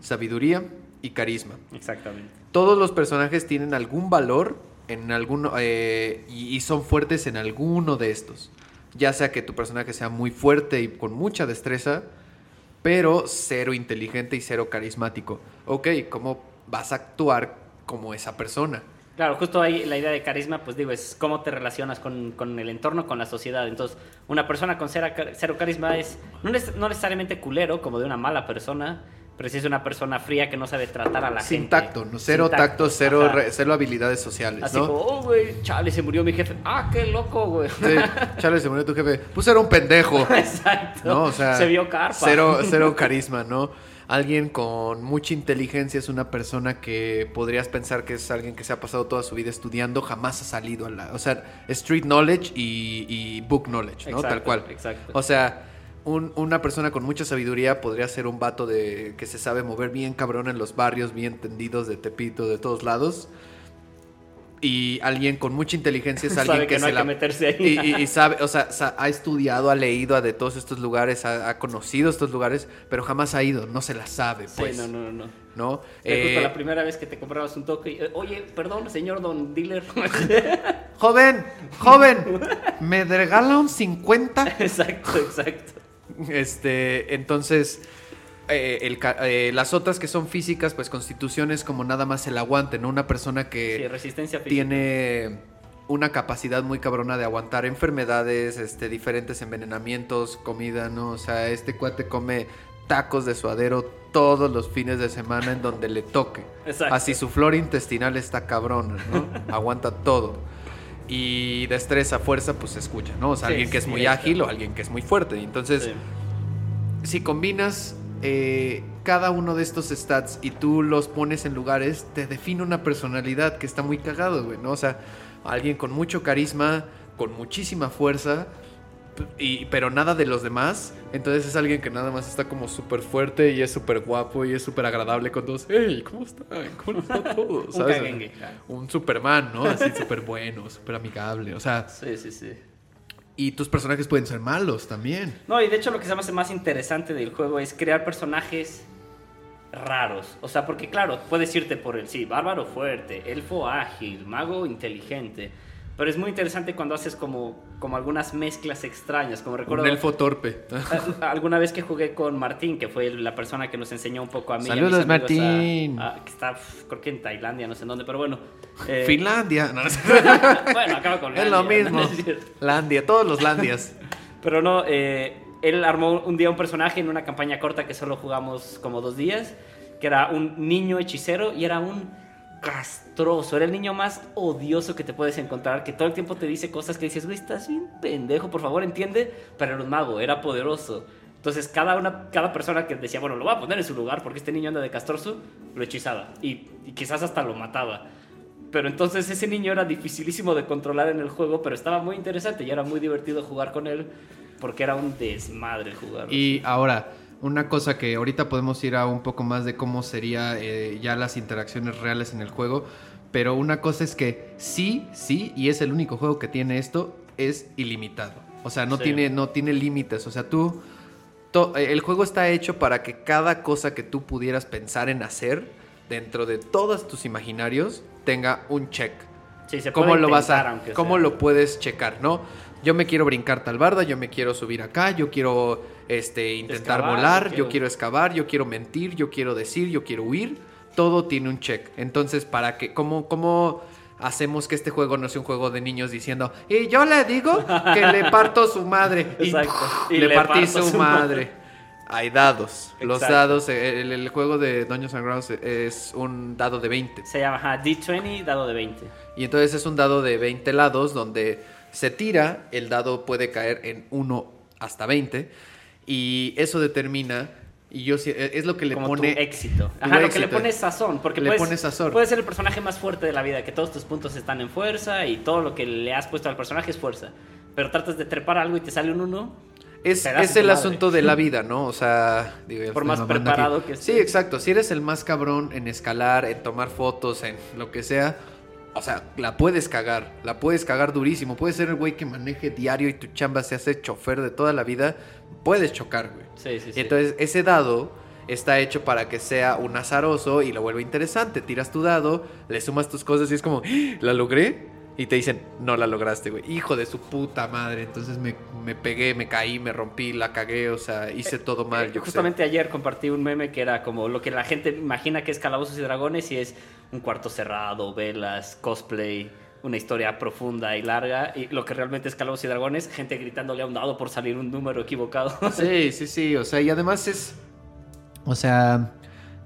Speaker 1: sabiduría y carisma.
Speaker 2: exactamente.
Speaker 1: Todos los personajes tienen algún valor en alguno eh, y, y son fuertes en alguno de estos. Ya sea que tu personaje sea muy fuerte y con mucha destreza, pero cero inteligente y cero carismático. Ok, ¿cómo vas a actuar como esa persona?
Speaker 2: Claro, justo ahí la idea de carisma, pues digo, es cómo te relacionas con, con el entorno, con la sociedad. Entonces, una persona con cero, cero carisma es no, no necesariamente culero, como de una mala persona, pero sí es una persona fría que no sabe tratar a la
Speaker 1: Sin
Speaker 2: gente.
Speaker 1: tacto, ¿no? cero
Speaker 2: Sin
Speaker 1: tacto, cero, re- cero habilidades sociales,
Speaker 2: Así
Speaker 1: ¿no?
Speaker 2: como, oh, güey, chale, se murió mi jefe. Ah, qué loco, güey.
Speaker 1: Sí, chale, se murió tu jefe. Pues era un pendejo.
Speaker 2: Exacto.
Speaker 1: ¿no? O sea,
Speaker 2: se vio carpa.
Speaker 1: Cero, cero carisma, ¿no? Alguien con mucha inteligencia es una persona que podrías pensar que es alguien que se ha pasado toda su vida estudiando, jamás ha salido a la... O sea, street knowledge y, y book knowledge, ¿no?
Speaker 2: Exacto,
Speaker 1: Tal cual.
Speaker 2: exacto.
Speaker 1: O sea, un- una persona con mucha sabiduría podría ser un vato de que se sabe mover bien cabrón en los barrios, bien tendidos de Tepito, de todos lados. Y alguien con mucha inteligencia es
Speaker 2: Sabe
Speaker 1: alguien
Speaker 2: que
Speaker 1: que,
Speaker 2: no
Speaker 1: se
Speaker 2: hay que meterse ahí.
Speaker 1: y, y- y sabe, o sea, sa- ha estudiado, ha leído a de todos estos lugares, ha, ha conocido estos lugares, pero jamás ha ido, no se la sabe, pues,
Speaker 2: no, no, no. no.
Speaker 1: ¿no?
Speaker 2: Fue justo
Speaker 1: Eh,
Speaker 2: la primera vez que te comprabas un toque. y, eh, Oye, perdón, señor don dealer.
Speaker 1: joven, joven, ¿me regala un 50?
Speaker 2: exacto, exacto.
Speaker 1: Este, entonces, eh, el eh, las otras que son físicas, pues constitución es como nada más el aguante, ¿no? Una persona que...
Speaker 2: Sí, resistencia física.
Speaker 1: tiene una capacidad muy cabrona de aguantar enfermedades, este, diferentes envenenamientos, comida, ¿no? O sea, este cuate come tacos de suadero todos los fines de semana en donde le toque.
Speaker 2: Exacto.
Speaker 1: Así su flora intestinal está cabrona, ¿no? Aguanta todo. Y destreza, fuerza, pues se escucha, ¿no? O sea,
Speaker 2: Sí,
Speaker 1: alguien que es muy
Speaker 2: directo.
Speaker 1: ágil o alguien que es muy fuerte. Entonces,
Speaker 2: Sí.
Speaker 1: si combinas eh, cada uno de estos stats y tú los pones en lugares, te define una personalidad que está muy cagado, güey, ¿no? O sea, alguien con mucho carisma, con muchísima fuerza, y, pero nada de los demás. Entonces es alguien que nada más está como súper fuerte y es súper guapo y es súper agradable con todos. ¡Hey! ¿Cómo están? ¿Cómo están todos?
Speaker 2: Un
Speaker 1: Superman, ¿no? Así súper bueno, súper amigable. O sea,
Speaker 2: Sí, sí, sí.
Speaker 1: y tus personajes pueden ser malos también.
Speaker 2: No, y de hecho lo que se me hace más interesante del juego es crear personajes raros. O sea, porque claro, puedes irte por el, sí, bárbaro fuerte, elfo ágil, mago inteligente. Pero es muy interesante cuando haces como, como algunas mezclas extrañas, como recuerdo...
Speaker 1: Un elfo torpe.
Speaker 2: Alguna vez que jugué con Martín, que fue la persona que nos enseñó un poco a mí. y a
Speaker 1: Saludos,
Speaker 2: mis amigos a-
Speaker 1: Martín.
Speaker 2: a- que está, creo que en Tailandia, no sé en dónde, pero bueno. eh,
Speaker 1: Finlandia. No,
Speaker 2: bueno, acaba con
Speaker 1: es lo mismo.
Speaker 2: ¿no? Es.
Speaker 1: Landia, todos los Landias.
Speaker 2: Pero no, eh, él armó un día un personaje en una campaña corta que solo jugamos como dos días, que era un niño hechicero y era un castroso. Era el niño más odioso que te puedes encontrar, que todo el tiempo te dice cosas que dices, güey, estás bien pendejo, por favor, entiende. Pero era un mago, era poderoso. Entonces, cada, una, cada persona que decía, bueno, lo voy a poner en su lugar porque este niño anda de castroso, lo hechizaba. Y, y quizás hasta lo mataba. Pero entonces ese niño era dificilísimo de controlar en el juego, pero estaba muy interesante y era muy divertido jugar con él porque era un desmadre jugar.
Speaker 1: Y ahora, una cosa que ahorita podemos ir a un poco más de cómo sería eh, ya las interacciones reales en el juego, pero una cosa es que sí, sí, y es el único juego que tiene esto, es ilimitado. O sea, no
Speaker 2: Sí.
Speaker 1: tiene, no tiene límites. O sea, tú, to- eh, el juego está hecho para que cada cosa que tú pudieras pensar en hacer dentro de todos tus imaginarios tenga un check.
Speaker 2: Sí, se
Speaker 1: ¿Cómo
Speaker 2: puede
Speaker 1: lo vas a, cómo
Speaker 2: sea.
Speaker 1: lo puedes checar, no? Yo me quiero brincar tal barda, yo me quiero subir acá, yo quiero este intentar
Speaker 2: Excavar,
Speaker 1: volar,
Speaker 2: yo
Speaker 1: yo
Speaker 2: quiero-
Speaker 1: quiero excavar, yo quiero mentir, yo quiero decir, yo quiero huir. Todo tiene un check. Entonces, para que cómo cómo hacemos que este juego no sea un juego de niños diciendo, "Y yo le digo que le parto su madre." Y,
Speaker 2: Exacto.
Speaker 1: ¡puf!
Speaker 2: Y
Speaker 1: le,
Speaker 2: le
Speaker 1: partí su
Speaker 2: su
Speaker 1: madre.
Speaker 2: madre.
Speaker 1: Hay dados. Los dados, el, el juego de Dungeons and Dragons es un dado de 20.
Speaker 2: Se llama ajá, D20, dado de 20.
Speaker 1: Y entonces es un dado de 20 lados donde se tira, el dado puede caer en 1 hasta 20 y eso determina y yo sí- es lo que le
Speaker 2: como
Speaker 1: pone
Speaker 2: tu éxito.
Speaker 1: tu
Speaker 2: Ajá, lo que le pone sazón. Porque
Speaker 1: Le
Speaker 2: puedes,
Speaker 1: pone sazón.
Speaker 2: puedes ser el personaje más fuerte de la vida, que todos tus puntos están en fuerza y todo lo que le has puesto al personaje es fuerza. Pero tratas de trepar algo y te sale un 1.
Speaker 1: Es, es el
Speaker 2: madre.
Speaker 1: asunto de la vida, ¿no? O sea, digo,
Speaker 2: Por más preparado que
Speaker 1: Sí,
Speaker 2: estés.
Speaker 1: exacto. Si eres el más cabrón en escalar, en tomar fotos, en lo que sea, o sea, la puedes cagar. La puedes cagar durísimo. Puedes ser el güey que maneje diario y tu chamba se hace chofer de toda la vida. Puedes chocar, güey.
Speaker 2: Sí, sí, sí.
Speaker 1: Entonces, ese dado está hecho para que sea un azaroso y lo vuelve interesante. Tiras tu dado, le sumas tus cosas y es como, "¡Ah! ¿la logré? Y te dicen, no la lograste, güey. Hijo de su puta madre. Entonces me, me pegué, me caí, me rompí, la cagué, o sea, hice todo mal.
Speaker 2: Eh,
Speaker 1: yo sé.
Speaker 2: Justamente ayer compartí un meme que era como lo que la gente imagina que es Calabozos y Dragones y es un cuarto cerrado, velas, cosplay, una historia profunda y larga. Y lo que realmente es Calabozos y Dragones, gente gritándole a un dado por salir un número equivocado.
Speaker 1: Sí, sí, sí. O sea, y además es. O sea,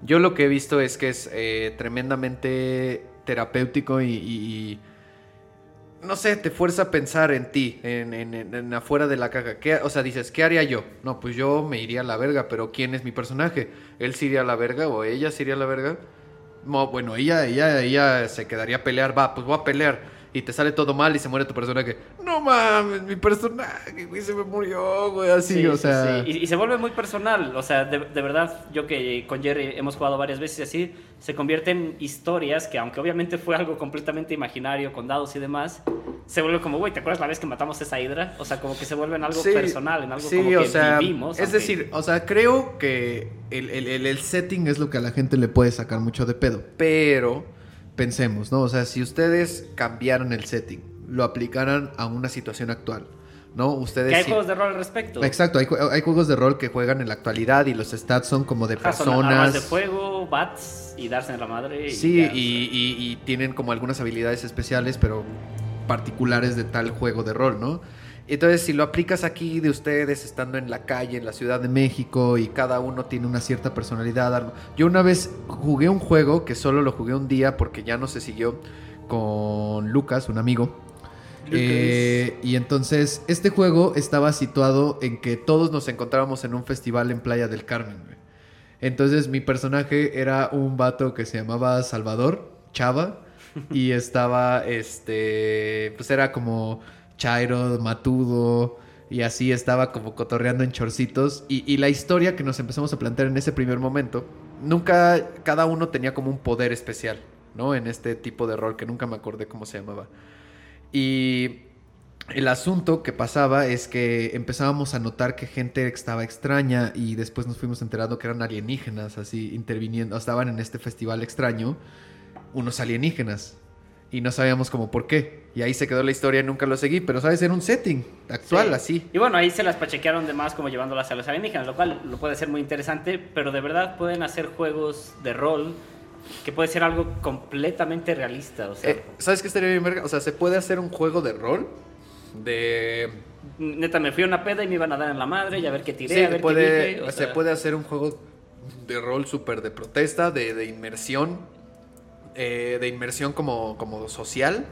Speaker 1: yo lo que he visto es que es eh, tremendamente terapéutico y, y- y, No sé, te fuerza a pensar en ti, en, en- en- afuera de la caja. ¿Qué- o sea, dices, ¿qué haría yo? No, pues yo me iría a la verga, pero ¿quién es mi personaje? ¿Él se iría a la verga o ella se iría a la verga? No, bueno, ella, ella, ella se quedaría a pelear, va, pues voy a pelear. Y te sale todo mal y se muere tu personaje. No mames, mi personaje, güey, se me murió, güey, así,
Speaker 2: Sí,
Speaker 1: o sea.
Speaker 2: sí. Y, y se vuelve muy personal. O sea, de, de verdad, yo que con Jerry hemos jugado varias veces y así, se convierten en historias que, aunque obviamente fue algo completamente imaginario, con dados y demás, se vuelve como, güey, ¿te acuerdas la vez que matamos esa hidra? O sea, como que se vuelve en algo
Speaker 1: Sí,
Speaker 2: personal, en algo como que
Speaker 1: o sea,
Speaker 2: vivimos.
Speaker 1: Es
Speaker 2: aunque-
Speaker 1: decir, o sea, creo que el- el- el setting es lo que a la gente le puede sacar mucho de pedo. Pero pensemos, ¿no? O sea, si ustedes cambiaran el setting, lo aplicaran a una situación actual, ¿no? Ustedes...
Speaker 2: que hay
Speaker 1: sí-
Speaker 2: juegos de rol al respecto.
Speaker 1: Exacto, hay, hay juegos de rol que juegan en la actualidad y los stats son como de
Speaker 2: Ajá, son armas
Speaker 1: personas.
Speaker 2: de fuego, bats y darse en la madre. y
Speaker 1: Sí, y tienen como algunas habilidades especiales, pero particulares de tal juego de rol, ¿no? Entonces, si lo aplicas aquí de ustedes estando en la calle, en la Ciudad de México, y cada uno tiene una cierta personalidad. Yo una vez jugué un juego que solo lo jugué un día porque ya no se siguió con Lucas, un amigo. Eh, y entonces, este juego estaba situado en que todos nos encontrábamos en un festival en Playa del Carmen. Entonces, mi personaje era un vato que se llamaba Salvador, Chava, y estaba, este, pues era como Chairo, Matudo, y así estaba como cotorreando en chorcitos. Y, y la historia que nos empezamos a plantear en ese primer momento, nunca, cada uno tenía como un poder especial, ¿no? En este tipo de rol que nunca me acordé cómo se llamaba. Y el asunto que pasaba es que empezábamos a notar que gente estaba extraña y después nos fuimos enterando que eran alienígenas, así interviniendo, estaban en este festival extraño, unos alienígenas. Y no sabíamos como por qué. Y ahí se quedó la historia, nunca lo seguí, pero sabes, era un setting actual,
Speaker 2: Sí.
Speaker 1: así.
Speaker 2: Y bueno, ahí se las pachequearon de más como llevándolas a los alienígenas, lo cual lo puede ser muy interesante, pero de verdad pueden hacer juegos de rol que puede ser algo completamente realista. O sea,
Speaker 1: Eh, ¿Sabes qué estaría bien, verga? O sea, se puede hacer un juego de rol de
Speaker 2: neta, me fui a una peda y me iban a dar en la madre y a ver qué tiré,
Speaker 1: Sí,
Speaker 2: a ver
Speaker 1: puede,
Speaker 2: qué dije. o
Speaker 1: se
Speaker 2: sea,
Speaker 1: puede hacer un juego de rol súper de protesta, de, de inmersión, eh, de inmersión como, como social,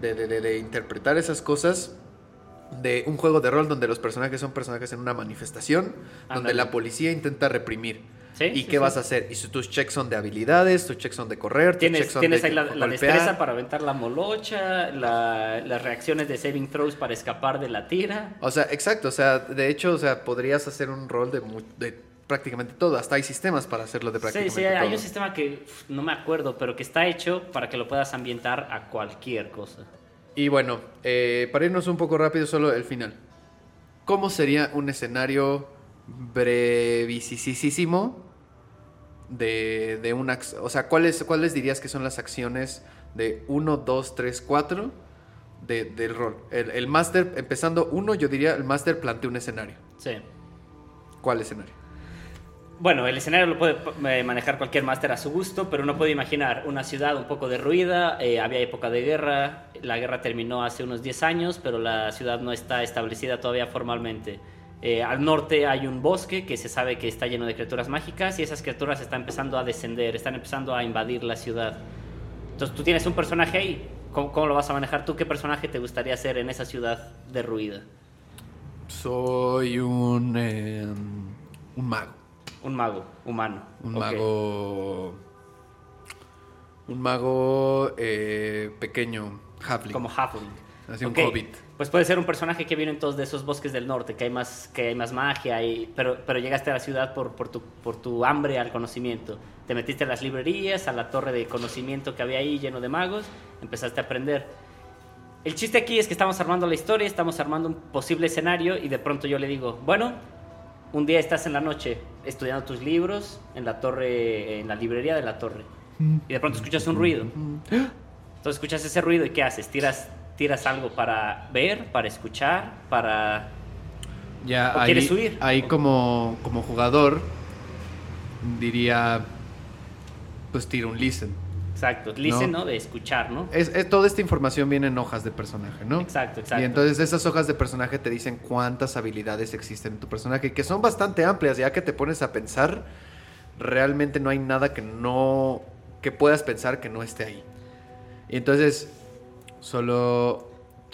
Speaker 1: de, de- de- de interpretar esas cosas de un juego de rol donde los personajes son personajes en una manifestación, donde
Speaker 2: Ándale.
Speaker 1: la policía intenta reprimir.
Speaker 2: Sí,
Speaker 1: ¿Y
Speaker 2: sí,
Speaker 1: qué
Speaker 2: sí.
Speaker 1: vas a hacer? Y si tus checks son de habilidades, tus checks son de correr, tus checks
Speaker 2: Tienes,
Speaker 1: son
Speaker 2: tienes
Speaker 1: de
Speaker 2: ahí la, la destreza para aventar la molocha, la- las reacciones de saving throws para escapar de la tira.
Speaker 1: O sea, exacto, o sea, de hecho, o sea, podrías hacer un rol de, de prácticamente todo, hasta hay sistemas para hacerlo de
Speaker 2: Sí,
Speaker 1: prácticamente
Speaker 2: sí, hay
Speaker 1: todo.
Speaker 2: un sistema que no me acuerdo, pero que está hecho para que lo puedas ambientar a cualquier cosa.
Speaker 1: Y bueno, eh, para irnos un poco rápido, solo el final. ¿Cómo sería un escenario brevisísimo de, de una... O sea, ¿cuáles, ¿cuáles dirías que son las acciones de 1, 2, 3, 4 de, del rol? El, el máster, empezando uno, yo diría, el máster plantea un escenario.
Speaker 2: Sí.
Speaker 1: ¿Cuál escenario?
Speaker 2: Bueno, el escenario lo puede eh, manejar cualquier máster a su gusto, pero uno puede imaginar una ciudad un poco derruida, eh, había época de guerra, la guerra terminó hace unos 10 años, pero la ciudad no está establecida todavía formalmente. Eh, al norte hay un bosque que se sabe que está lleno de criaturas mágicas y esas criaturas están empezando a descender, están empezando a invadir la ciudad. Entonces tú tienes un personaje ahí, ¿cómo, lo vas a manejar tú? ¿Qué personaje te gustaría ser en esa ciudad derruida?
Speaker 1: Soy un... un mago.
Speaker 2: Un mago humano.
Speaker 1: Un mago... Un mago eh, pequeño, halfling.
Speaker 2: Como Halfling.
Speaker 1: Así un
Speaker 2: Ok,
Speaker 1: hobbit.
Speaker 2: Pues puede ser un personaje que viene en todos de esos bosques del norte, que hay más, que hay más magia, y, pero, pero llegaste a la ciudad por, por, tu, por tu hambre al conocimiento. Te metiste a las librerías, a la torre de conocimiento que había ahí lleno de magos, empezaste a aprender. El chiste aquí es que estamos armando la historia, estamos armando un posible escenario y de pronto yo le digo, bueno, un día estás en la noche estudiando tus libros en la torre, en la librería de la torre, y de pronto escuchas un ruido. Entonces escuchas ese ruido y ¿qué haces? Tiras, tiras algo para ver, para escuchar, para...
Speaker 1: Ya,
Speaker 2: ¿O
Speaker 1: ahí,
Speaker 2: quieres huir?
Speaker 1: ahí como, como jugador diría, pues tira un listen.
Speaker 2: Exacto, listen,
Speaker 1: No.
Speaker 2: ¿no? De escuchar, ¿no?
Speaker 1: Es, es- toda esta información viene en hojas de personaje, ¿no?
Speaker 2: Exacto, exacto.
Speaker 1: Y entonces esas hojas de personaje te dicen cuántas habilidades existen en tu personaje, que son bastante amplias, ya que te pones a pensar, realmente no hay nada que no, que puedas pensar que no esté ahí. Y entonces, solo,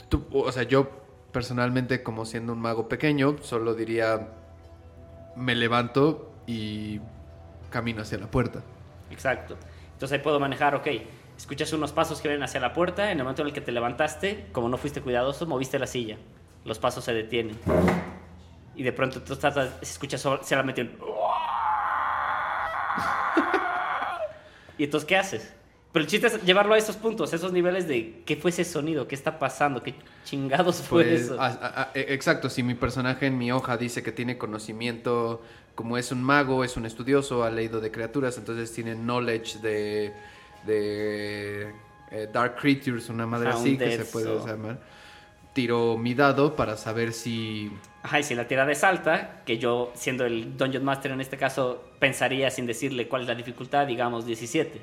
Speaker 1: tú, o sea, yo personalmente como siendo un mago pequeño, solo diría, me levanto y camino hacia la puerta.
Speaker 2: Exacto. Entonces ahí puedo manejar, ok, escuchas unos pasos que vienen hacia la puerta, en el momento en el que te levantaste, como no fuiste cuidadoso, moviste la silla. Los pasos se detienen. Y de pronto tú estás, escuchas sol- solamente un... ¿Y entonces qué haces? Pero el chiste es llevarlo a esos puntos, a esos niveles de qué fue ese sonido, qué está pasando, qué chingados fue
Speaker 1: Pues,
Speaker 2: eso.
Speaker 1: a- a- a- e- exacto, si mi personaje en mi hoja dice que tiene conocimiento, como es un mago, es un estudioso, ha leído de criaturas, entonces tiene knowledge de, de eh, Dark Creatures, una madre así que se puede llamar. Tiro mi dado para saber si...
Speaker 2: Ajá, y si la tirada es alta, que yo, siendo el Dungeon Master en este caso, pensaría sin decirle cuál es la dificultad, digamos 17.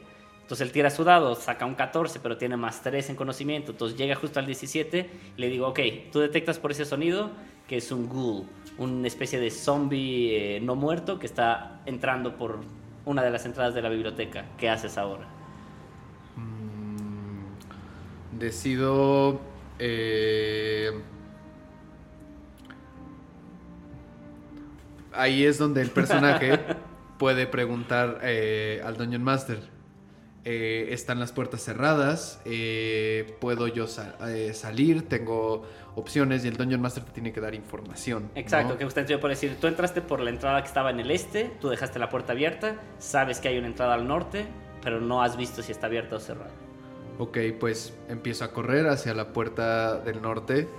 Speaker 2: Entonces él tira su dado, saca un 14, pero tiene más 3 en conocimiento. Entonces llega justo al 17 y le digo, ok, tú detectas por ese sonido que es un ghoul, una especie de zombie eh, no muerto que está entrando por una de las entradas de la biblioteca. ¿Qué haces ahora?
Speaker 1: mm, decido... eh, ahí es donde el personaje puede preguntar eh, al Dungeon Master. Eh, están las puertas cerradas, eh, puedo yo eh, salir, tengo opciones y el Dungeon Master te tiene que dar información.
Speaker 2: Exacto,
Speaker 1: ¿no?
Speaker 2: que usted yo puede decir, tú entraste por la entrada que estaba en el este, tú dejaste la puerta abierta, sabes que hay una entrada al norte, pero no has visto si está abierta o cerrada.
Speaker 1: Ok, pues empiezo a correr hacia la puerta del norte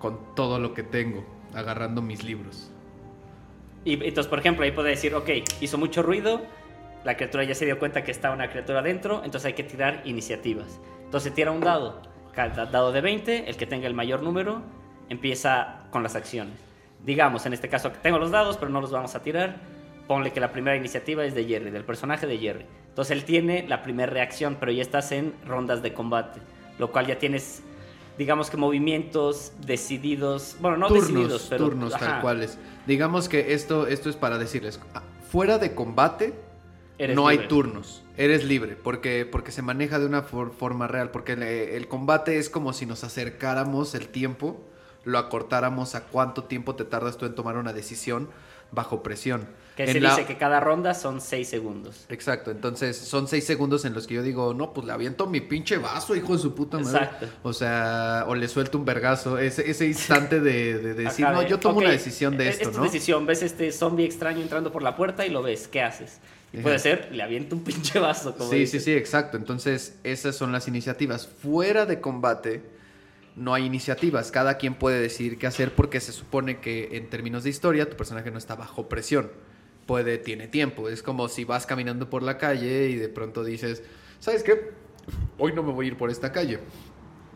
Speaker 1: con todo lo que tengo, agarrando mis libros.
Speaker 2: Y entonces, por ejemplo, ahí puede decir, ok, hizo mucho ruido, la criatura ya se dio cuenta que está una criatura adentro, entonces hay que tirar iniciativas. Entonces tira un dado, cada dado de 20, el que tenga el mayor número, empieza con las acciones. Digamos, en este caso, tengo los dados, pero no los vamos a tirar. Ponle que la primera iniciativa es de Jerry, del personaje de Jerry. Entonces él tiene la primera reacción, pero ya estás en rondas de combate, lo cual ya tienes, digamos que movimientos decididos, bueno, no
Speaker 1: turnos,
Speaker 2: decididos, pero...
Speaker 1: turnos tal
Speaker 2: ajá,
Speaker 1: cuales. Digamos que esto, esto es para decirles, fuera de combate
Speaker 2: eres
Speaker 1: no hay turnos, eres libre, porque, porque se maneja de una for- forma real, porque el, el combate es como si nos acercáramos el tiempo lo acortáramos a cuánto tiempo te tardas tú en tomar una decisión bajo presión.
Speaker 2: Que
Speaker 1: En
Speaker 2: se
Speaker 1: la-
Speaker 2: dice que cada ronda son 6 segundos.
Speaker 1: Exacto, entonces son seis segundos en los que yo digo, no, pues le aviento mi pinche vaso, hijo de su puta madre.
Speaker 2: Exacto.
Speaker 1: O sea, o le suelto un vergazo. Ese, ese instante de, de decir, no, yo tomo una decisión de
Speaker 2: e-
Speaker 1: esto,
Speaker 2: es tu
Speaker 1: ¿no?
Speaker 2: decisión, ves este zombie extraño entrando por la puerta y lo ves, ¿qué haces? Y puede ser, le aviento un pinche vaso. Como
Speaker 1: Sí, sí,
Speaker 2: dices.
Speaker 1: sí, exacto. Entonces, esas son las iniciativas. Fuera de combate, no hay iniciativas. Cada quien puede decidir qué hacer porque se supone que en términos de historia, tu personaje no está bajo presión. Puede, tiene tiempo. Es como si vas caminando por la calle y de pronto dices, ¿sabes qué? Hoy no me voy a ir por esta calle.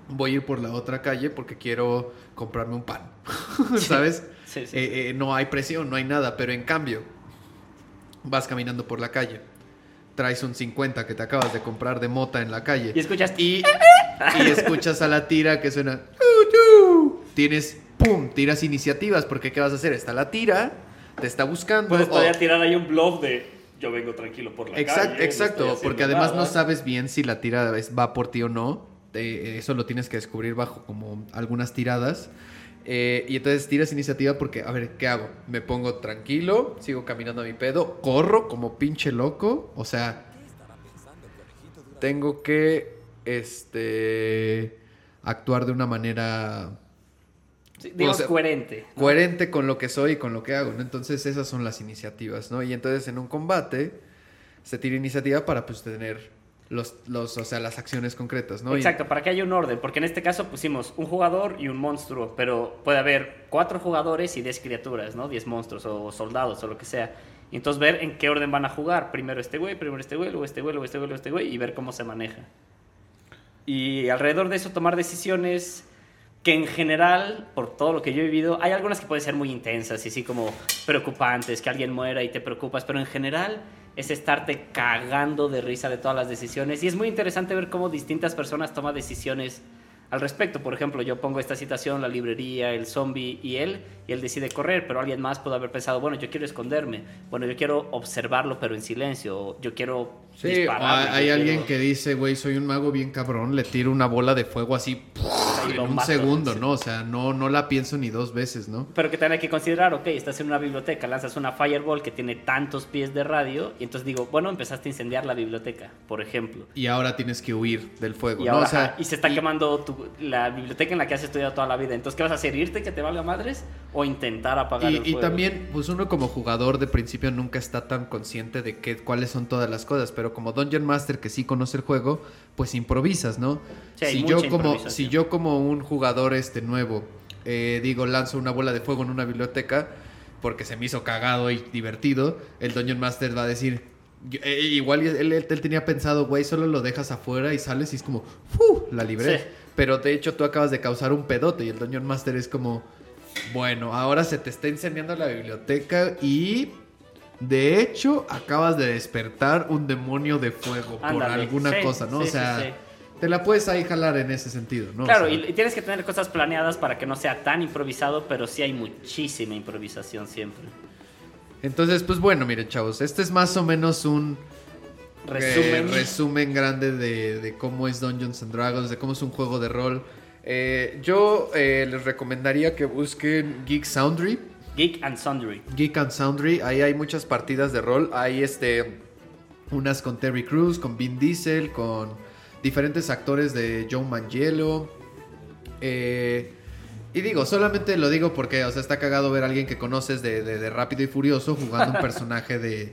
Speaker 1: Voy a ir por la otra calle porque quiero comprarme un pan. ¿Sabes?
Speaker 2: Sí, sí,
Speaker 1: Eh, eh, no hay presión, no hay nada, pero en cambio, vas caminando por la calle, traes un 50 que te acabas de comprar de mota en la calle
Speaker 2: Y escuchas,
Speaker 1: y, y escuchas a la tira que suena. Tienes, ¡pum! Tiras iniciativas, porque ¿qué vas a hacer? Está la tira, te está buscando.
Speaker 2: puedes
Speaker 1: o-
Speaker 2: todavía tirar ahí un bluff de yo vengo tranquilo por la calle. no
Speaker 1: exacto,
Speaker 2: estoy
Speaker 1: porque además no
Speaker 2: nada".
Speaker 1: sabes bien si la tira va por ti o no. Eh, eso lo tienes que descubrir bajo como algunas tiradas. Eh, y entonces tiras iniciativa porque, a ver, ¿qué hago? Me pongo tranquilo, sigo caminando a mi pedo, corro como pinche loco. O sea, tengo que este actuar de una manera
Speaker 2: Sí, digamos
Speaker 1: o sea,
Speaker 2: coherente. ¿no?
Speaker 1: coherente con lo que soy y con lo que hago, ¿no? Entonces esas son las iniciativas, ¿no? Y entonces en un combate se tira iniciativa para pues tener los, los o sea, las acciones concretas, ¿no?
Speaker 2: Exacto, para que haya un orden, porque en este caso pusimos un jugador y un monstruo, pero puede haber cuatro jugadores y 10 criaturas, ¿no? 10 monstruos o soldados o lo que sea. Y entonces ver en qué orden van a jugar. Primero este güey, primero este güey, luego este güey, luego este güey, luego este güey, y ver cómo se maneja. Y alrededor de eso tomar decisiones que en general, por todo lo que yo he vivido, hay algunas que pueden ser muy intensas y sí como preocupantes, que alguien muera y te preocupas, pero en general es estarte cagando de risa de todas las decisiones. Y es muy interesante ver cómo distintas personas toman decisiones al respecto. Por ejemplo, yo pongo esta situación, la librería, el zombie y él, y él decide correr, pero alguien más puede haber pensado, bueno, yo quiero esconderme, bueno, yo quiero observarlo pero en silencio, yo quiero
Speaker 1: Sí, o
Speaker 2: dispararle,
Speaker 1: hay, alguien que dice, güey, soy un mago bien cabrón, le tiro una bola de fuego así en un
Speaker 2: mato.
Speaker 1: segundo,
Speaker 2: Sí.
Speaker 1: ¿no? O sea, no, no la pienso ni dos veces, ¿no?
Speaker 2: Pero que también hay que considerar, ok, estás en una biblioteca, lanzas una fireball que tiene tantos pies de radio, y entonces digo, bueno, empezaste a incendiar la biblioteca, por ejemplo.
Speaker 1: Y ahora tienes que huir del fuego,
Speaker 2: Y,
Speaker 1: ¿no?
Speaker 2: ahora,
Speaker 1: o sea,
Speaker 2: y se está quemando tu- la biblioteca en la que has estudiado toda la vida. Entonces, ¿qué vas a hacer? ¿Irte que te valga madres? ¿O intentar apagar
Speaker 1: Y,
Speaker 2: el
Speaker 1: y también, pues uno como jugador de principio nunca está tan consciente de qué, cuáles son todas las cosas, pero como Dungeon Master que sí conoce el juego, pues improvisas, ¿no?
Speaker 2: Sí,
Speaker 1: si, yo como, si yo como un jugador este nuevo, eh, digo, lanzo una bola de fuego en una biblioteca, porque se me hizo cagado y divertido, el Dungeon Master va a decir... yo- eh, igual él, él- él tenía pensado, güey, solo lo dejas afuera y sales y es como, ¡fu! La libré.
Speaker 2: Sí.
Speaker 1: Pero de hecho tú acabas de causar un pedote y el Dungeon Master es como, bueno, ahora se te está incendiando la biblioteca y de hecho acabas de despertar un demonio de fuego por alguna
Speaker 2: sí,
Speaker 1: cosa, ¿no?
Speaker 2: sí,
Speaker 1: o sea,
Speaker 2: sí,
Speaker 1: te la puedes ahí jalar en ese sentido, ¿no? O
Speaker 2: Claro,
Speaker 1: sea,
Speaker 2: y tienes que tener cosas planeadas para que no sea tan improvisado, pero sí hay muchísima improvisación siempre.
Speaker 1: Entonces, pues bueno, miren, chavos, este es más o menos un
Speaker 2: Resumen.
Speaker 1: eh, resumen grande de, de cómo es Dungeons and Dragons, de cómo es un juego de rol. Eh, yo eh, les recomendaría que busquen Geek Soundry.
Speaker 2: Geek and Sundry.
Speaker 1: Geek and Soundry, ahí hay muchas partidas de rol. Hay este unas con Terry Crews, con Vin Diesel, con diferentes actores de Joe Mangiello. Eh, y digo, solamente lo digo porque, o sea, está cagado ver a alguien que conoces de, de- de Rápido y Furioso jugando un personaje de,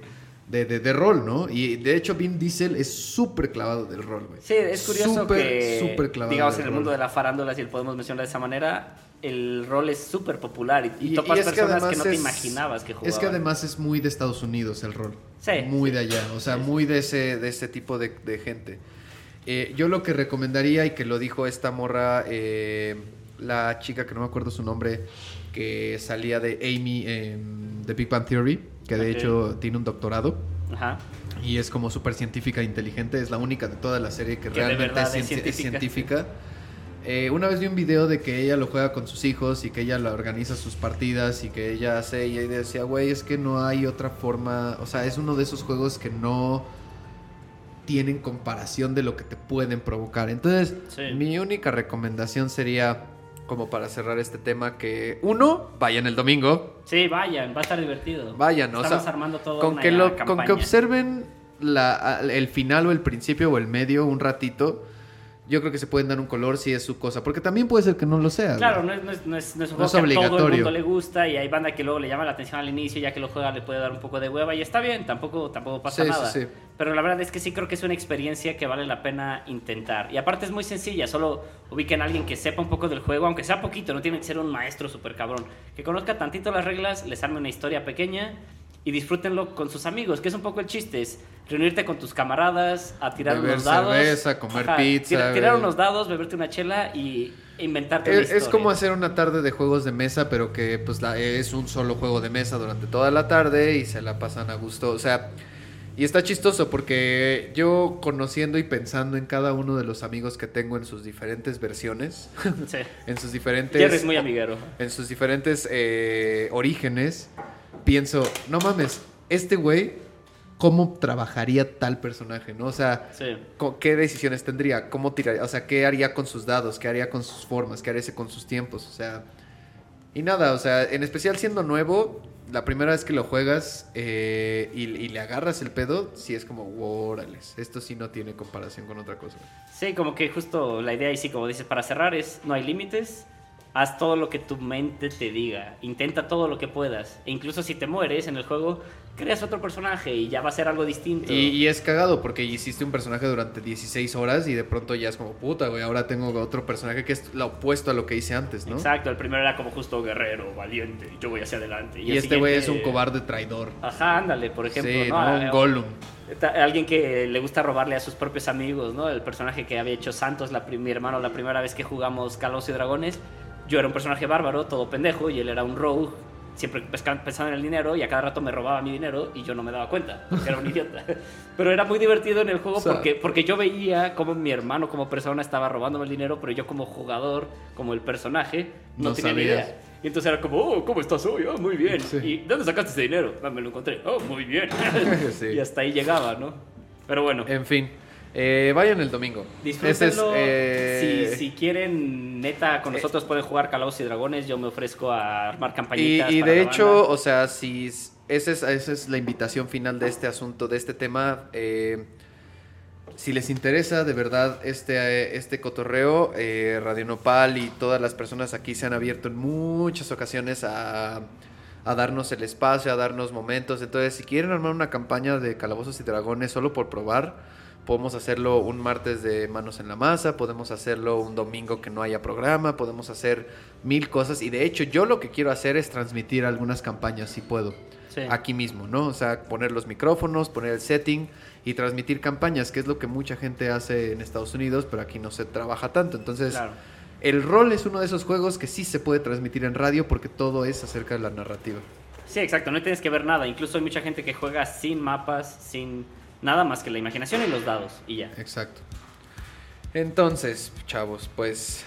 Speaker 1: de, de- de rol, ¿no? Y de hecho, Vin Diesel es súper clavado del rol, güey.
Speaker 2: Sí, es curioso
Speaker 1: Súper,
Speaker 2: que,
Speaker 1: súper clavado
Speaker 2: digamos, en el
Speaker 1: rol.
Speaker 2: mundo de la farándula, si lo podemos mencionar de esa manera, el rol es súper popular y, y
Speaker 1: Y-
Speaker 2: topas
Speaker 1: y es que
Speaker 2: personas que, no te imaginabas que jugaban.
Speaker 1: Es que además es muy de Estados Unidos el rol.
Speaker 2: Sí,
Speaker 1: Muy de allá. O sea,
Speaker 2: Sí,
Speaker 1: muy de ese, de ese tipo de, de gente. Eh, yo lo que recomendaría, y que lo dijo esta morra, eh, la chica que no me acuerdo su nombre, que salía de Amy The Big Bang Theory, que de hecho tiene un doctorado.
Speaker 2: Ajá.
Speaker 1: Y es como súper científica e inteligente. Es la única de toda la serie que, realmente es,
Speaker 2: es
Speaker 1: cienti- es
Speaker 2: científica.
Speaker 1: científica. Eh, una vez vi un video de que ella lo juega con sus hijos y que ella la organiza sus partidas y que ella hace y ella decía, güey, es que no hay otra forma. O sea, es uno de esos juegos que no tienen comparación de lo que te pueden provocar. Entonces,
Speaker 2: Sí.
Speaker 1: mi única recomendación sería como para cerrar este tema que uno, vayan el domingo,
Speaker 2: Sí, vayan, va a estar divertido.
Speaker 1: vayan, o
Speaker 2: Estamos
Speaker 1: sea,
Speaker 2: armando todo
Speaker 1: con
Speaker 2: una
Speaker 1: que lo, con que observen la, el final o el principio o el medio un ratito, yo creo que se pueden dar un color si es su cosa, porque también puede ser que no lo sea.
Speaker 2: Claro, no es, no es, no es, no es un
Speaker 1: No
Speaker 2: juego que a todo el mundo le gusta y hay banda que luego le llama la atención al inicio, ya que lo juega le puede dar un poco de hueva y está bien, tampoco, tampoco pasa
Speaker 1: Sí, sí,
Speaker 2: nada.
Speaker 1: sí.
Speaker 2: Pero la verdad es que sí creo que es una experiencia que vale la pena intentar. Y aparte es muy sencilla, solo ubiquen a alguien que sepa un poco del juego, aunque sea poquito, no tiene que ser un maestro súper cabrón. Que conozca tantito las reglas, les arme una historia pequeña y disfrútenlo con sus amigos, que es un poco el chiste, es reunirte con tus camaradas, a tirar
Speaker 1: Beber
Speaker 2: unos dados.
Speaker 1: cerveza, comer pizza,
Speaker 2: tira- tirar unos dados, beberte una chela y inventarte una
Speaker 1: Es, es como hacer una tarde de juegos de mesa, pero que pues la, es un solo juego de mesa durante toda la tarde y se la pasan a gusto. O sea, y está chistoso porque yo conociendo y pensando en cada uno de los amigos que tengo en sus diferentes versiones,
Speaker 2: Sí.
Speaker 1: en sus diferentes...
Speaker 2: Jerry es muy amiguero.
Speaker 1: en sus diferentes eh, orígenes, pienso, no mames, este güey, ¿cómo trabajaría tal personaje? ¿No? O sea,
Speaker 2: Sí.
Speaker 1: ¿qué decisiones tendría? ¿Cómo tiraría? O sea, ¿qué haría con sus dados? ¿Qué haría con sus formas? ¿Qué haría con sus tiempos? O sea, y nada, o sea, en especial siendo nuevo, la primera vez que lo juegas eh, y, y le agarras el pedo, sí es como, órales, esto sí no tiene comparación con otra cosa.
Speaker 2: Sí, como que justo la idea y sí, como dices, para cerrar es, no hay límites, haz todo lo que tu mente te diga, intenta todo lo que puedas. E incluso si te mueres en el juego, creas otro personaje y ya va a ser algo distinto.
Speaker 1: Y, y es cagado porque hiciste un personaje durante 16 horas y de pronto ya es como puta, güey. Ahora tengo otro personaje que es lo opuesto a lo que hice antes, ¿no?
Speaker 2: Exacto, el primero era como justo guerrero, valiente, yo voy hacia adelante.
Speaker 1: Y, este güey es un cobarde traidor.
Speaker 2: Ajá, ándale, por ejemplo.
Speaker 1: sí,
Speaker 2: ¿no?
Speaker 1: ¿no? Un Gollum.
Speaker 2: Alguien que le gusta robarle a sus propios amigos, ¿no? El personaje que había hecho Santos, la, mi hermano, la primera vez que jugamos Calos y Dragones. Yo era un personaje bárbaro, todo pendejo, y él era un rogue, siempre pensando en el dinero, y a cada rato me robaba mi dinero y yo no me daba cuenta, porque era un idiota. Pero era muy divertido en el juego
Speaker 1: O sea-
Speaker 2: porque, porque yo veía cómo mi hermano como persona estaba robándome el dinero, pero yo como jugador, como el personaje, no,
Speaker 1: No
Speaker 2: tenía ni idea. Y entonces era como, oh, ¿cómo estás hoy? Oh, muy bien.
Speaker 1: Sí.
Speaker 2: ¿Y dónde sacaste ese dinero? "Ah, me lo encontré. Oh, muy bien.
Speaker 1: Sí.
Speaker 2: Y hasta ahí llegaba, ¿no? Pero bueno,
Speaker 1: En fin, eh, vayan el domingo. Es,
Speaker 2: disfrútenlo.
Speaker 1: eh,
Speaker 2: si, si quieren, neta, con nosotros pueden jugar Calabozos y Dragones. Yo me ofrezco a armar campañitas.
Speaker 1: y
Speaker 2: para
Speaker 1: de hecho,
Speaker 2: banda.
Speaker 1: o sea, si esa es, esa es la invitación final de este asunto, de este tema. eh, si les interesa de verdad este, eh, este cotorreo, eh, Radio Nopal y todas las personas aquí se han abierto en muchas ocasiones a, a darnos el espacio, a darnos momentos. Entonces, si quieren armar una campaña de calabozos y dragones solo por probar, podemos hacerlo un martes de manos en la masa, podemos hacerlo un domingo que no haya programa, podemos hacer mil cosas. Y de hecho, yo lo que quiero hacer es transmitir algunas campañas, si puedo
Speaker 2: Sí.
Speaker 1: aquí mismo, ¿no? O sea, poner los micrófonos, poner el setting y transmitir campañas, que es lo que mucha gente hace en Estados Unidos, pero aquí no se trabaja tanto. Entonces,
Speaker 2: Claro.
Speaker 1: el rol es uno de esos juegos que sí se puede transmitir en radio porque todo es acerca de la narrativa.
Speaker 2: Sí, exacto. No tienes que ver nada. Incluso hay mucha gente que juega sin mapas, sin nada más que la imaginación y los dados. Y ya.
Speaker 1: Exacto. Entonces, chavos, pues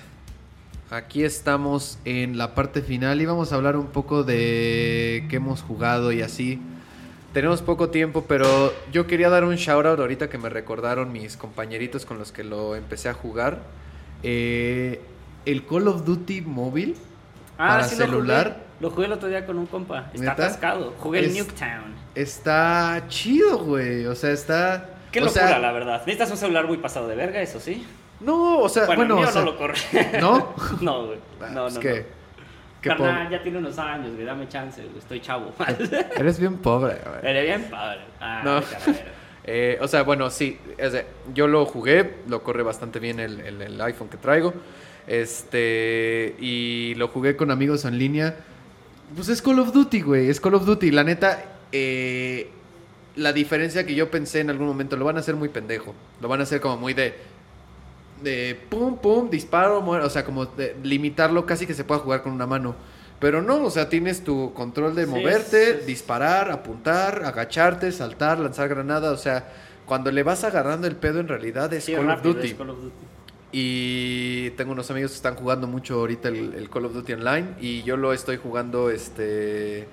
Speaker 1: aquí estamos en la parte final y vamos a hablar un poco de qué hemos jugado y así. Tenemos poco tiempo, pero yo quería dar un shout out ahorita que me recordaron mis compañeritos con los que lo empecé a jugar. Eh, el Call of Duty móvil para
Speaker 2: Ah, sí lo
Speaker 1: celular
Speaker 2: jugué. Lo jugué el otro día con un compa. Está
Speaker 1: ¿Neta?
Speaker 2: atascado. Jugué el
Speaker 1: Es-
Speaker 2: Nuketown.
Speaker 1: está chido, güey. O sea, está...
Speaker 2: Qué locura,
Speaker 1: sea,
Speaker 2: la verdad. Necesitas un celular muy pasado de verga, eso sí.
Speaker 1: No, o sea,
Speaker 2: Bueno,
Speaker 1: bueno,
Speaker 2: el mío
Speaker 1: o sea,
Speaker 2: no lo corre.
Speaker 1: ¿no?
Speaker 2: no, güey.
Speaker 1: Ah,
Speaker 2: No,
Speaker 1: pues
Speaker 2: no,
Speaker 1: que-
Speaker 2: no. Carnal,
Speaker 1: pobre.
Speaker 2: ya tiene unos años, güey. Dame chance, güey. Estoy chavo.
Speaker 1: Eres bien pobre, güey.
Speaker 2: Eres bien padre. Ah,
Speaker 1: No. Eh, o sea, bueno, sí. o sea, yo lo jugué, lo corre bastante bien el, el- el iPhone que traigo. Este. Y lo jugué con amigos en línea. Pues es Call of Duty, güey. Es Call of Duty. La neta, eh, la diferencia que yo pensé en algún momento, lo van a hacer muy pendejo. Lo van a hacer como muy de. De pum, pum, disparo, muere. O sea, como de limitarlo casi que se pueda jugar con una mano. Pero no, o sea, tienes tu control de
Speaker 2: Sí,
Speaker 1: moverte,
Speaker 2: es- es-
Speaker 1: disparar, apuntar, agacharte, saltar, lanzar granada. O sea, cuando le vas agarrando el pedo, en realidad es
Speaker 2: Sí,
Speaker 1: Call
Speaker 2: rápido,
Speaker 1: of Duty.
Speaker 2: es Call of Duty.
Speaker 1: Y tengo unos amigos que están jugando mucho ahorita el, el Call of Duty Online. Y yo lo estoy jugando este.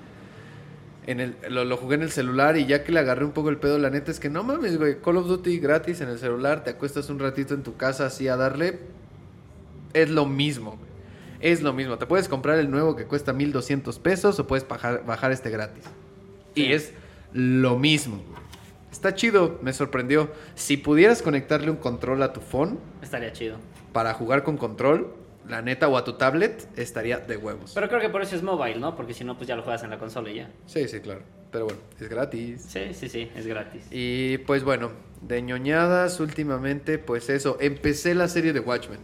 Speaker 1: En el, lo, lo jugué en el celular y ya que le agarré un poco el pedo, la neta es que no mames, güey. Call of Duty gratis en el celular, te acuestas un ratito en tu casa así a darle. Es lo mismo, güey. Es lo mismo. Te puedes comprar el nuevo que cuesta 1200 pesos o puedes bajar, bajar este gratis.
Speaker 2: Sí.
Speaker 1: Y es lo mismo. güey. Está chido, me sorprendió. Si pudieras conectarle un control a tu phone
Speaker 2: Estaría chido.
Speaker 1: para jugar con control, la neta, o a tu tablet, estaría de huevos.
Speaker 2: Pero creo que por eso es mobile, ¿no? Porque si no, pues ya lo juegas en la consola y ya.
Speaker 1: Sí, sí, claro. Pero bueno, es gratis.
Speaker 2: Sí, sí, sí, es gratis.
Speaker 1: Y pues bueno, de ñoñadas últimamente, pues eso. Empecé la serie de Watchmen.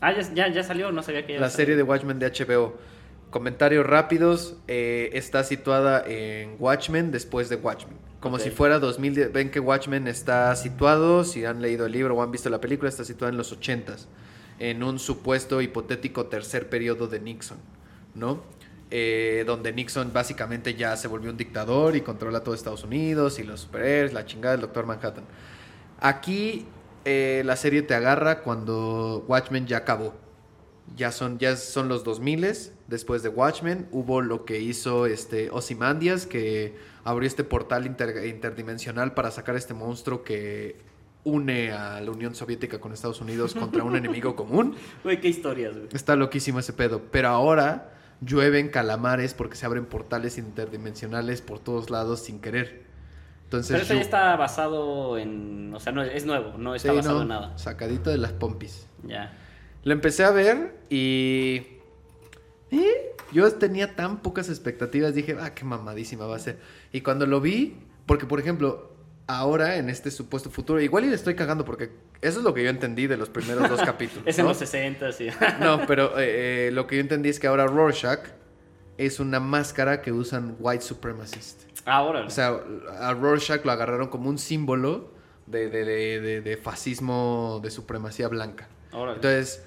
Speaker 2: Ah, ya, ya, ya salió, no sabía que ya
Speaker 1: La
Speaker 2: salió.
Speaker 1: serie de Watchmen de HBO. Comentarios rápidos. eh, está situada en Watchmen después de Watchmen. Como si fuera 2010. Ven que Watchmen está situado, si han leído el libro o han visto la película, está situada en los 80s. En un supuesto hipotético tercer periodo de Nixon, ¿no? Eh, donde Nixon básicamente ya se volvió un dictador y controla todo Estados Unidos y los superhéroes, la chingada del Doctor Manhattan. Aquí eh, la serie te agarra cuando Watchmen ya acabó. Ya son, ya son los 2000 después de Watchmen. Hubo lo que hizo este Ozymandias, que abrió este portal inter- interdimensional para sacar este monstruo que une a la Unión Soviética con Estados Unidos contra un enemigo común.
Speaker 2: Güey, qué historias, güey.
Speaker 1: Está loquísimo ese pedo. Pero ahora llueven calamares porque se abren portales interdimensionales por todos lados sin querer. Entonces,
Speaker 2: Pero eso ya está basado en... O sea, no, es nuevo, no está
Speaker 1: Sí,
Speaker 2: basado
Speaker 1: no,
Speaker 2: en nada.
Speaker 1: Sacadito de las pompis.
Speaker 2: Ya.
Speaker 1: Lo empecé a ver y. ¿Eh? Yo tenía tan pocas expectativas, dije, ah, qué mamadísima va a ser. Y cuando lo vi, porque por ejemplo, ahora en este supuesto futuro, igual y le estoy cagando porque eso es lo que yo entendí de los primeros dos capítulos.
Speaker 2: Es en
Speaker 1: ¿no?
Speaker 2: los 60, sí.
Speaker 1: No, pero eh, eh, lo que yo entendí es que ahora Rorschach es una máscara que usan white supremacists.
Speaker 2: Ahora.
Speaker 1: O sea, a Rorschach lo agarraron como un símbolo de, de- de- de- de fascismo, de supremacía blanca.
Speaker 2: Órale.
Speaker 1: Entonces,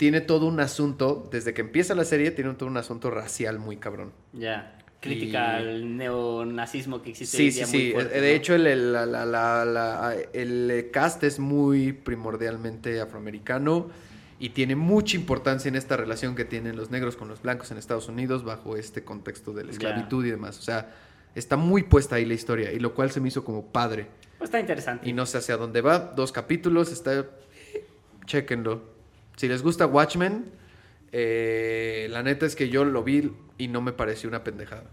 Speaker 1: tiene todo un asunto, desde que empieza la serie, tiene todo un asunto racial muy cabrón.
Speaker 2: Ya. Crítica
Speaker 1: Y-
Speaker 2: al neonazismo que existe hoy
Speaker 1: Sí, sí,
Speaker 2: día muy
Speaker 1: sí.
Speaker 2: fuerte,
Speaker 1: Eh, de
Speaker 2: ¿no?
Speaker 1: hecho, el, el- la- la- la- el cast es muy primordialmente afroamericano y tiene mucha importancia en esta relación que tienen los negros con los blancos en Estados Unidos bajo este contexto de la esclavitud y demás. O sea, está muy puesta ahí la historia y lo cual se me hizo como padre.
Speaker 2: Pues está interesante.
Speaker 1: Y no sé hacia dónde va. Dos capítulos, está... eh, Chéquenlo. Si les gusta Watchmen, eh, la neta es que yo lo vi y no me pareció una pendejada.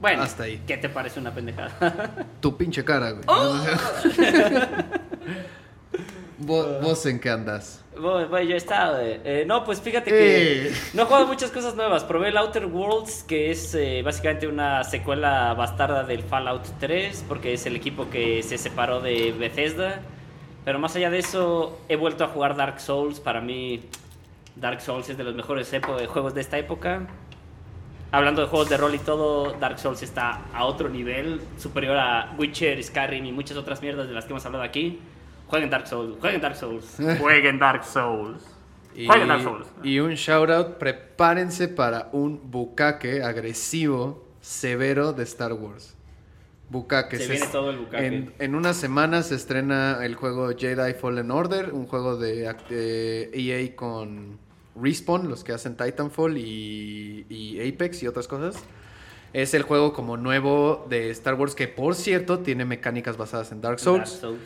Speaker 2: Bueno,
Speaker 1: hasta ahí.
Speaker 2: ¿qué te parece una pendejada?
Speaker 1: Tu pinche cara, güey.
Speaker 2: ¡Oh!
Speaker 1: ¿Vos, vos en qué andas?
Speaker 2: Voy, yo he estado. eh. Eh, no, pues fíjate que
Speaker 1: Eh.
Speaker 2: no he jugado muchas cosas nuevas. Probé el Outer Worlds, que es eh, básicamente una secuela bastarda del Fallout 3, porque es el equipo que se separó de Bethesda. Pero más allá de eso, he vuelto a jugar Dark Souls. Para mí, Dark Souls es de los mejores eh, juegos de esta época. Hablando de juegos de rol y todo, Dark Souls está a otro nivel, superior a Witcher, Skyrim y muchas otras mierdas de las que hemos hablado aquí. Jueguen Dark Souls, jueguen Dark Souls, jueguen Dark Souls.
Speaker 1: Y,
Speaker 2: Jueguen Dark Souls.
Speaker 1: y un shout out, prepárense para un bucaque agresivo, severo de Star Wars. Bucaque.
Speaker 2: Se viene todo el bucaque.
Speaker 1: En, en unas semanas se estrena el juego Jedi Fallen Order, un juego de, EA con Respawn, los que hacen Titanfall y, y Apex y otras cosas. Es el juego como nuevo de Star Wars que, por cierto, tiene mecánicas basadas en Dark Souls.
Speaker 2: Dark Souls.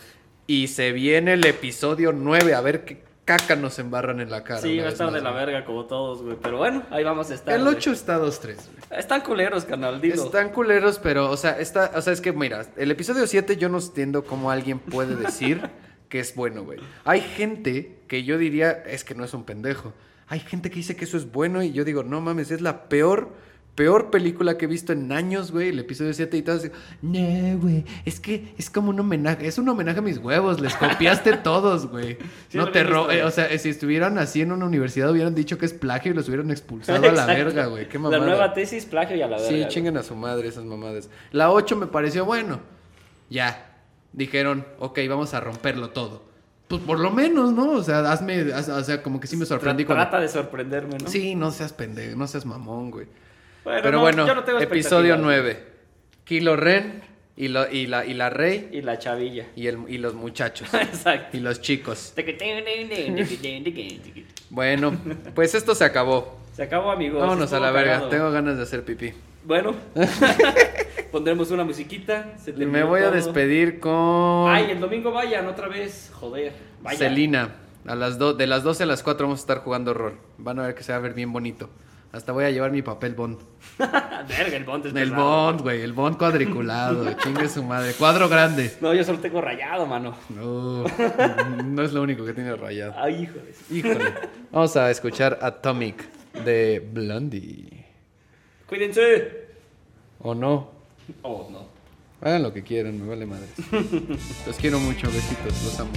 Speaker 1: Y se viene el episodio 9, a ver qué caca nos embarran en la cara.
Speaker 2: Sí, va a estar
Speaker 1: más,
Speaker 2: de la verga como todos, güey. Pero bueno, ahí vamos a estar.
Speaker 1: El
Speaker 2: güey.
Speaker 1: 8 está 2-3. güey.
Speaker 2: Están culeros, canal, dilo.
Speaker 1: Están culeros, pero, o sea, está, o sea, es que, mira, el episodio 7 yo no entiendo cómo alguien puede decir que es bueno, güey. Hay gente que yo diría, es que no es un pendejo. Hay gente que dice que eso es bueno y yo digo, no mames, es la peor, peor película que he visto en años, güey, el episodio 7 y todos, no, güey, es que es como un homenaje, es un homenaje a mis huevos, les copiaste todos, güey.
Speaker 2: Sí,
Speaker 1: no te ro eh, o sea, si estuvieran así en una universidad hubieran dicho que es plagio y los hubieran expulsado a la verga, güey. Qué
Speaker 2: La
Speaker 1: mamada.
Speaker 2: nueva tesis, plagio y a la verga.
Speaker 1: Sí,
Speaker 2: güey.
Speaker 1: chinguen a su madre esas mamadas. La 8 me pareció bueno. Ya. Dijeron, ok, vamos a romperlo todo. Pues por lo menos, ¿no? O sea, hazme, haz- o sea, como que sí me sorprendí.
Speaker 2: Trata de sorprenderme, ¿no?
Speaker 1: Sí, no seas pendejo, no seas mamón, güey.
Speaker 2: Bueno,
Speaker 1: Pero
Speaker 2: no,
Speaker 1: bueno,
Speaker 2: yo no tengo
Speaker 1: episodio
Speaker 2: expectativas,
Speaker 1: 9. Kilo Ren y, lo- y, la, y la Rey
Speaker 2: Y la chavilla.
Speaker 1: y, el, y los muchachos.
Speaker 2: Exacto.
Speaker 1: y los chicos. Bueno, pues esto se acabó.
Speaker 2: Se acabó, amigos.
Speaker 1: Vámonos a la verga. Tengo ganas de hacer pipí.
Speaker 2: Bueno, pondremos una musiquita. se
Speaker 1: Me voy a despedir con...
Speaker 2: Ay, el domingo vayan otra vez. Joder. Vayan.
Speaker 1: Celina.
Speaker 4: A las do- de las 12 a las 4 vamos a estar jugando rol. Van a ver que se va a ver bien bonito. Hasta voy a llevar mi papel Bond.
Speaker 2: Verga, el Bond es
Speaker 4: El
Speaker 2: pesado.
Speaker 4: Bond, güey. El Bond cuadriculado. chingue su madre. Cuadro grande.
Speaker 2: No, yo solo tengo rayado, mano.
Speaker 4: No, no es lo único que tiene rayado.
Speaker 2: Ay, su-
Speaker 4: Híjole. Vamos a escuchar Atomic de Blondie.
Speaker 2: Cuídense.
Speaker 4: ¿O no?
Speaker 2: Oh, no.
Speaker 4: Hagan lo que quieran, me vale madre. Los quiero mucho, besitos, los amo.